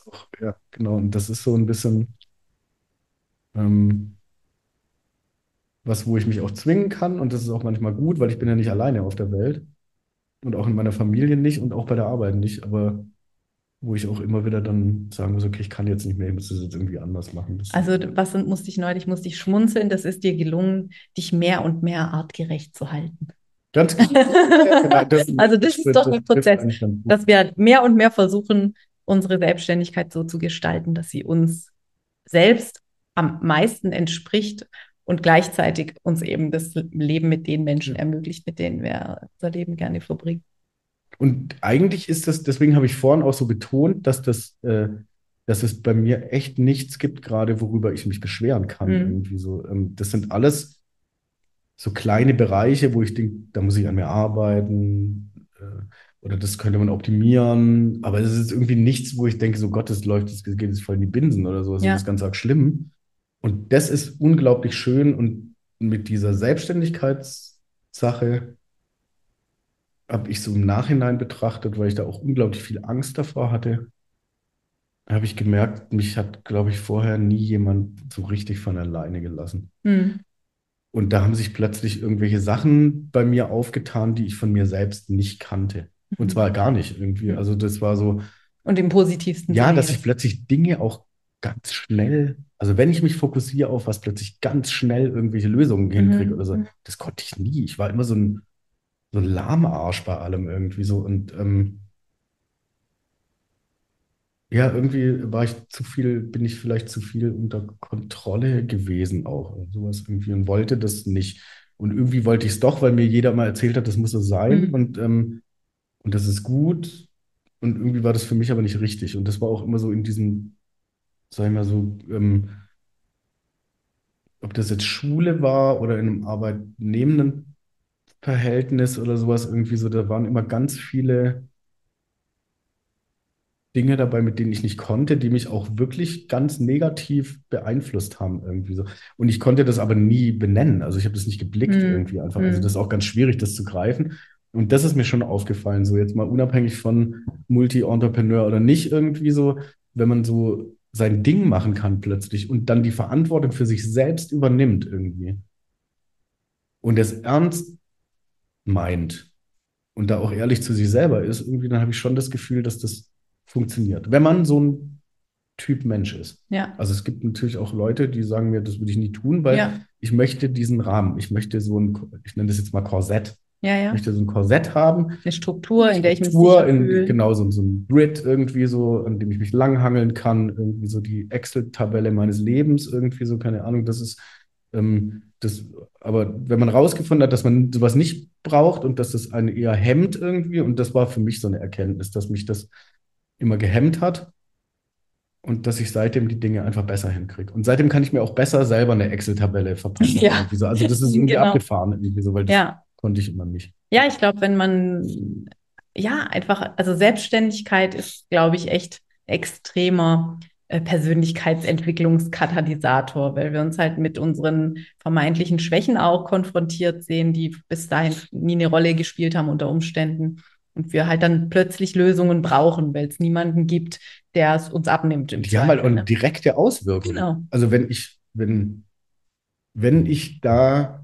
Speaker 1: Auch, ja, genau. Und das ist so ein bisschen, ähm, was, wo ich mich auch zwingen kann. Und das ist auch manchmal gut, weil ich bin ja nicht alleine auf der Welt. Und auch in meiner Familie nicht und auch bei der Arbeit nicht. Aber wo ich auch immer wieder dann sagen muss, okay, ich kann jetzt nicht mehr, ich muss das jetzt irgendwie anders machen. Das
Speaker 2: also was musste ich neulich, musste ich schmunzeln, das ist dir gelungen, dich mehr und mehr artgerecht zu halten. Ganz genau. das also das ist doch ein Prozess, dass wir mehr und mehr versuchen, unsere Selbstständigkeit so zu gestalten, dass sie uns selbst am meisten entspricht und gleichzeitig uns eben das Leben mit den Menschen ermöglicht, mit denen wir unser Leben gerne verbringen.
Speaker 1: Und eigentlich ist das, deswegen habe ich vorhin auch so betont, dass das, äh, dass es bei mir echt nichts gibt, gerade worüber ich mich beschweren kann. Mhm. Irgendwie so. Ähm, das sind alles so kleine Bereiche, wo ich denke, da muss ich an mir arbeiten äh, oder das könnte man optimieren. Aber es ist irgendwie nichts, wo ich denke, so Gott, das läuft, das geht jetzt voll in die Binsen oder so. Das ja. ist ganz arg schlimm. Und das ist unglaublich schön und mit dieser Selbstständigkeitssache habe ich so im Nachhinein betrachtet, weil ich da auch unglaublich viel Angst davor hatte, habe ich gemerkt, mich hat, glaube ich, vorher nie jemand so richtig von alleine gelassen. Mhm. Und da haben sich plötzlich irgendwelche Sachen bei mir aufgetan, die ich von mir selbst nicht kannte. Und zwar gar nicht irgendwie. Also das war so.
Speaker 2: Und im positivsten
Speaker 1: Ja, dass ich plötzlich Dinge auch ganz schnell, also wenn ich mich fokussiere auf was, plötzlich ganz schnell irgendwelche Lösungen mhm. hinkriege oder so. Mhm. Das konnte ich nie. Ich war immer so ein, so ein Lahmarsch bei allem irgendwie so. Und ähm, ja, irgendwie war ich zu viel, bin ich vielleicht zu viel unter Kontrolle gewesen auch. Oder sowas irgendwie und wollte das nicht. Und irgendwie wollte ich es doch, weil mir jeder mal erzählt hat, das muss so sein. Mhm. Und, ähm, und das ist gut. Und irgendwie war das für mich aber nicht richtig. Und das war auch immer so in diesem sag ich mal so, ähm, ob das jetzt Schule war oder in einem arbeitnehmenden Verhältnis oder sowas, irgendwie so, da waren immer ganz viele Dinge dabei, mit denen ich nicht konnte, die mich auch wirklich ganz negativ beeinflusst haben irgendwie so. Und ich konnte das aber nie benennen. Also ich habe das nicht geblickt mm. irgendwie einfach. Also mhm. das ist auch ganz schwierig, das zu greifen. Und das ist mir schon aufgefallen, so jetzt mal unabhängig von Multi-Entrepreneur oder nicht irgendwie so, wenn man so sein Ding machen kann plötzlich und dann die Verantwortung für sich selbst übernimmt irgendwie und es ernst meint und da auch ehrlich zu sich selber ist, irgendwie, dann habe ich schon das Gefühl, dass das funktioniert. Wenn man so ein Typ Mensch ist. Ja. Also es gibt natürlich auch Leute, die sagen mir, das würde ich nie tun, weil ja. ich möchte diesen Rahmen, ich möchte so ein, ich nenne das jetzt mal Korsett, ja, ja. Ich möchte so ein Korsett haben.
Speaker 2: Eine Struktur, in der ich mich
Speaker 1: Struktur, in, fühle. Genau, so, so ein Grid irgendwie so, an dem ich mich langhangeln kann. Irgendwie so die Excel-Tabelle meines Lebens irgendwie so, keine Ahnung. Das ist, ähm, das, aber wenn man rausgefunden hat, dass man sowas nicht braucht und dass das einen eher hemmt irgendwie, und das war für mich so eine Erkenntnis, dass mich das immer gehemmt hat und dass ich seitdem die Dinge einfach besser hinkriege. Und seitdem kann ich mir auch besser selber eine Excel-Tabelle verpassen. Ja. So. Also das ist irgendwie genau. abgefahren irgendwie so, weil das, ja konnte ich immer nicht.
Speaker 2: Ja, ich glaube, wenn man, ja, einfach, also Selbstständigkeit ist, glaube ich, echt extremer äh, Persönlichkeitsentwicklungskatalysator, weil wir uns halt mit unseren vermeintlichen Schwächen auch konfrontiert sehen, die bis dahin nie eine Rolle gespielt haben unter Umständen. Und wir halt dann plötzlich Lösungen brauchen, weil es niemanden gibt, der es uns abnimmt.
Speaker 1: Die haben halt eine direkte Auswirkung. Genau. Also wenn ich, wenn, wenn ich da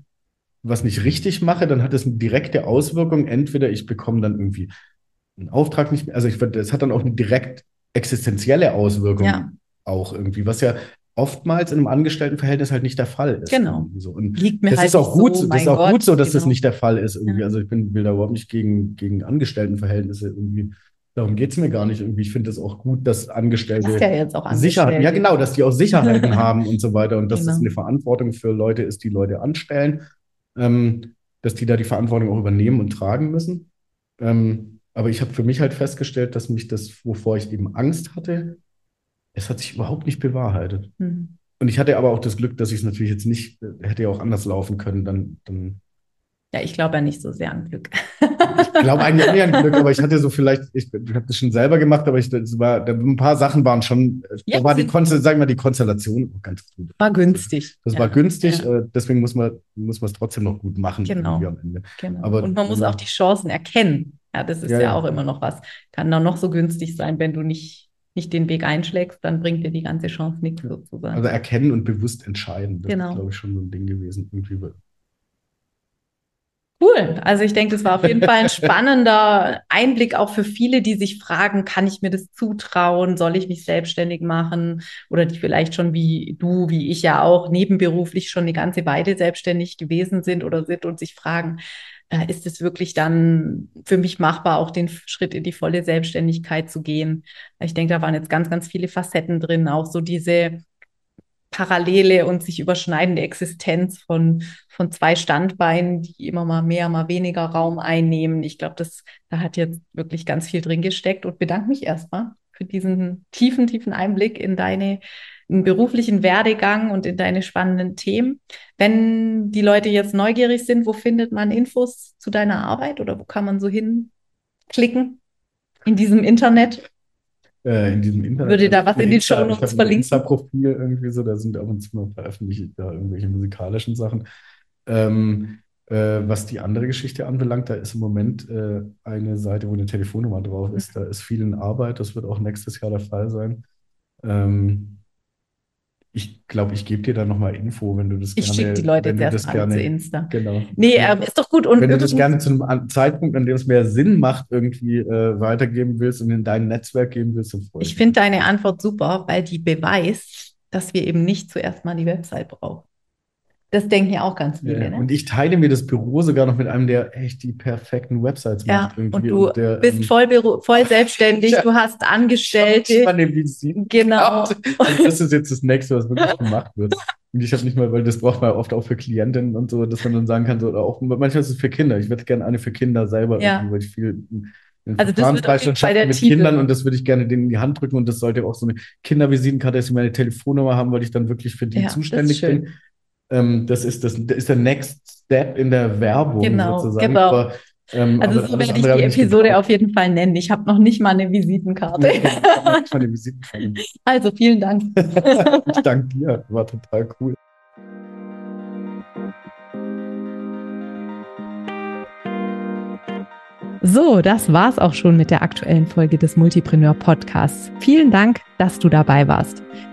Speaker 1: was nicht richtig mache, dann hat es eine direkte Auswirkung. Entweder ich bekomme dann irgendwie einen Auftrag nicht mehr, also ich, es hat dann auch eine direkt existenzielle Auswirkung ja. auch irgendwie, was ja oftmals in einem Angestelltenverhältnis halt nicht der Fall ist.
Speaker 2: Genau.
Speaker 1: So. Und Liegt mir das halt ist auch gut, so, das ist auch Gott, gut so, dass genau. das nicht der Fall ist irgendwie. Ja. Also ich bin, will da überhaupt nicht gegen, gegen Angestelltenverhältnisse irgendwie. Darum geht es mir gar nicht irgendwie. Ich finde es auch gut, dass Angestellte
Speaker 2: ja jetzt auch
Speaker 1: Sicherheit, ja genau, dass die auch Sicherheiten haben und so weiter und dass genau. das eine Verantwortung für Leute ist, die Leute anstellen ähm, dass die da die Verantwortung auch übernehmen und tragen müssen. Ähm, aber ich habe für mich halt festgestellt, dass mich das, wovor ich eben Angst hatte, es hat sich überhaupt nicht bewahrheitet. Mhm. und ich hatte aber auch das Glück, dass ich es natürlich jetzt nicht, hätte ja auch anders laufen können, dann, dann
Speaker 2: ja, ich glaube ja nicht so sehr an Glück.
Speaker 1: ich glaube eigentlich eher an Glück, aber ich hatte so vielleicht, ich, ich habe das schon selber gemacht, aber ich, das war, da, ein paar Sachen waren schon, ja, da war die, Konstellation, sagen wir, die Konstellation ganz gut.
Speaker 2: War günstig.
Speaker 1: Das ja. war günstig, ja. Äh, deswegen muss man, muss man es trotzdem noch gut machen.
Speaker 2: Genau. am Ende. genau. Aber, Und man muss auch die Chancen erkennen. Ja, das ist ja, auch immer noch was. Kann dann noch so günstig sein, wenn du nicht nicht den Weg einschlägst, dann bringt dir die ganze Chance nichts sozusagen.
Speaker 1: Also erkennen und bewusst entscheiden.
Speaker 2: Das genau.
Speaker 1: ist, glaube ich, schon so ein Ding gewesen. Irgendwie
Speaker 2: Cool. Also ich denke, das war auf jeden Fall ein spannender Einblick auch für viele, die sich fragen, kann ich mir das zutrauen? Soll ich mich selbstständig machen? Oder die vielleicht schon wie du, wie ich ja auch nebenberuflich schon eine ganze Weile selbstständig gewesen sind oder sind und sich fragen, äh, ist es wirklich dann für mich machbar, auch den Schritt in die volle Selbstständigkeit zu gehen? Ich denke, da waren jetzt ganz, ganz viele Facetten drin, auch so diese parallele und sich überschneidende Existenz von, von zwei Standbeinen, die immer mal mehr, mal weniger Raum einnehmen. Ich glaube, da hat jetzt wirklich ganz viel drin gesteckt und bedanke mich erstmal für diesen tiefen, tiefen Einblick in deine in beruflichen Werdegang und in deine spannenden Themen. Wenn die Leute jetzt neugierig sind, wo findet man Infos zu deiner Arbeit oder wo kann man so hinklicken in diesem Internet?
Speaker 1: Äh, in diesem Internet.
Speaker 2: Würde da was in den Show Notes verlinken?
Speaker 1: Insta-Profil irgendwie so, da sind ab und zu mal veröffentlicht da irgendwelche musikalischen Sachen. Ähm, äh, was die andere Geschichte anbelangt, da ist im Moment äh, eine Seite, wo eine Telefonnummer drauf ist. Da ist viel in Arbeit, das wird auch nächstes Jahr der Fall sein. Ähm, ich glaube, ich gebe dir da nochmal Info, wenn du das
Speaker 2: ich gerne. Ich schicke die Leute jetzt erst gerne, zu Insta.
Speaker 1: Genau.
Speaker 2: Nee, äh, ist doch gut. Und
Speaker 1: wenn du das gerne zu einem Zeitpunkt, an dem es mehr Sinn macht, irgendwie äh, weitergeben willst und in dein Netzwerk geben willst, dann
Speaker 2: freue ich Ich finde deine Antwort super, weil die beweist, dass wir eben nicht zuerst mal die Website brauchen. Das denken ja auch ganz viele. Ja,
Speaker 1: ne? Und ich teile mir das Büro sogar noch mit einem, der echt die perfekten Websites
Speaker 2: ja, macht. Irgendwie. Und du und der, bist ähm, voll, voll selbstständig, ja, du hast Angestellte. Ich
Speaker 1: den Visiten
Speaker 2: genau.
Speaker 1: Und das ist jetzt das Nächste, was wirklich gemacht wird. Und ich habe nicht mal, weil das braucht man ja oft auch für Klientinnen und so, dass man dann sagen kann, so, oder auch manchmal ist es für Kinder. Ich würde gerne eine für Kinder selber,
Speaker 2: ja.
Speaker 1: weil ich viel
Speaker 2: also das wird
Speaker 1: mit Titel. Kindern und das würde ich gerne denen in die Hand drücken und das sollte auch so eine Kindervisitenkarte, dass sie meine Telefonnummer haben, weil ich dann wirklich für die ja, zuständig bin. Ähm, das, ist das, das ist der Next Step in der Werbung
Speaker 2: genau,
Speaker 1: sozusagen.
Speaker 2: Genau. Aber, ähm, also so werde ich die Episode auf jeden Fall nennen. Ich habe noch nicht mal eine Visitenkarte. eine Visitenkarte. Also vielen Dank.
Speaker 1: ich danke dir. War total cool.
Speaker 2: So, das war's auch schon mit der aktuellen Folge des Multipreneur Podcasts. Vielen Dank, dass du dabei warst.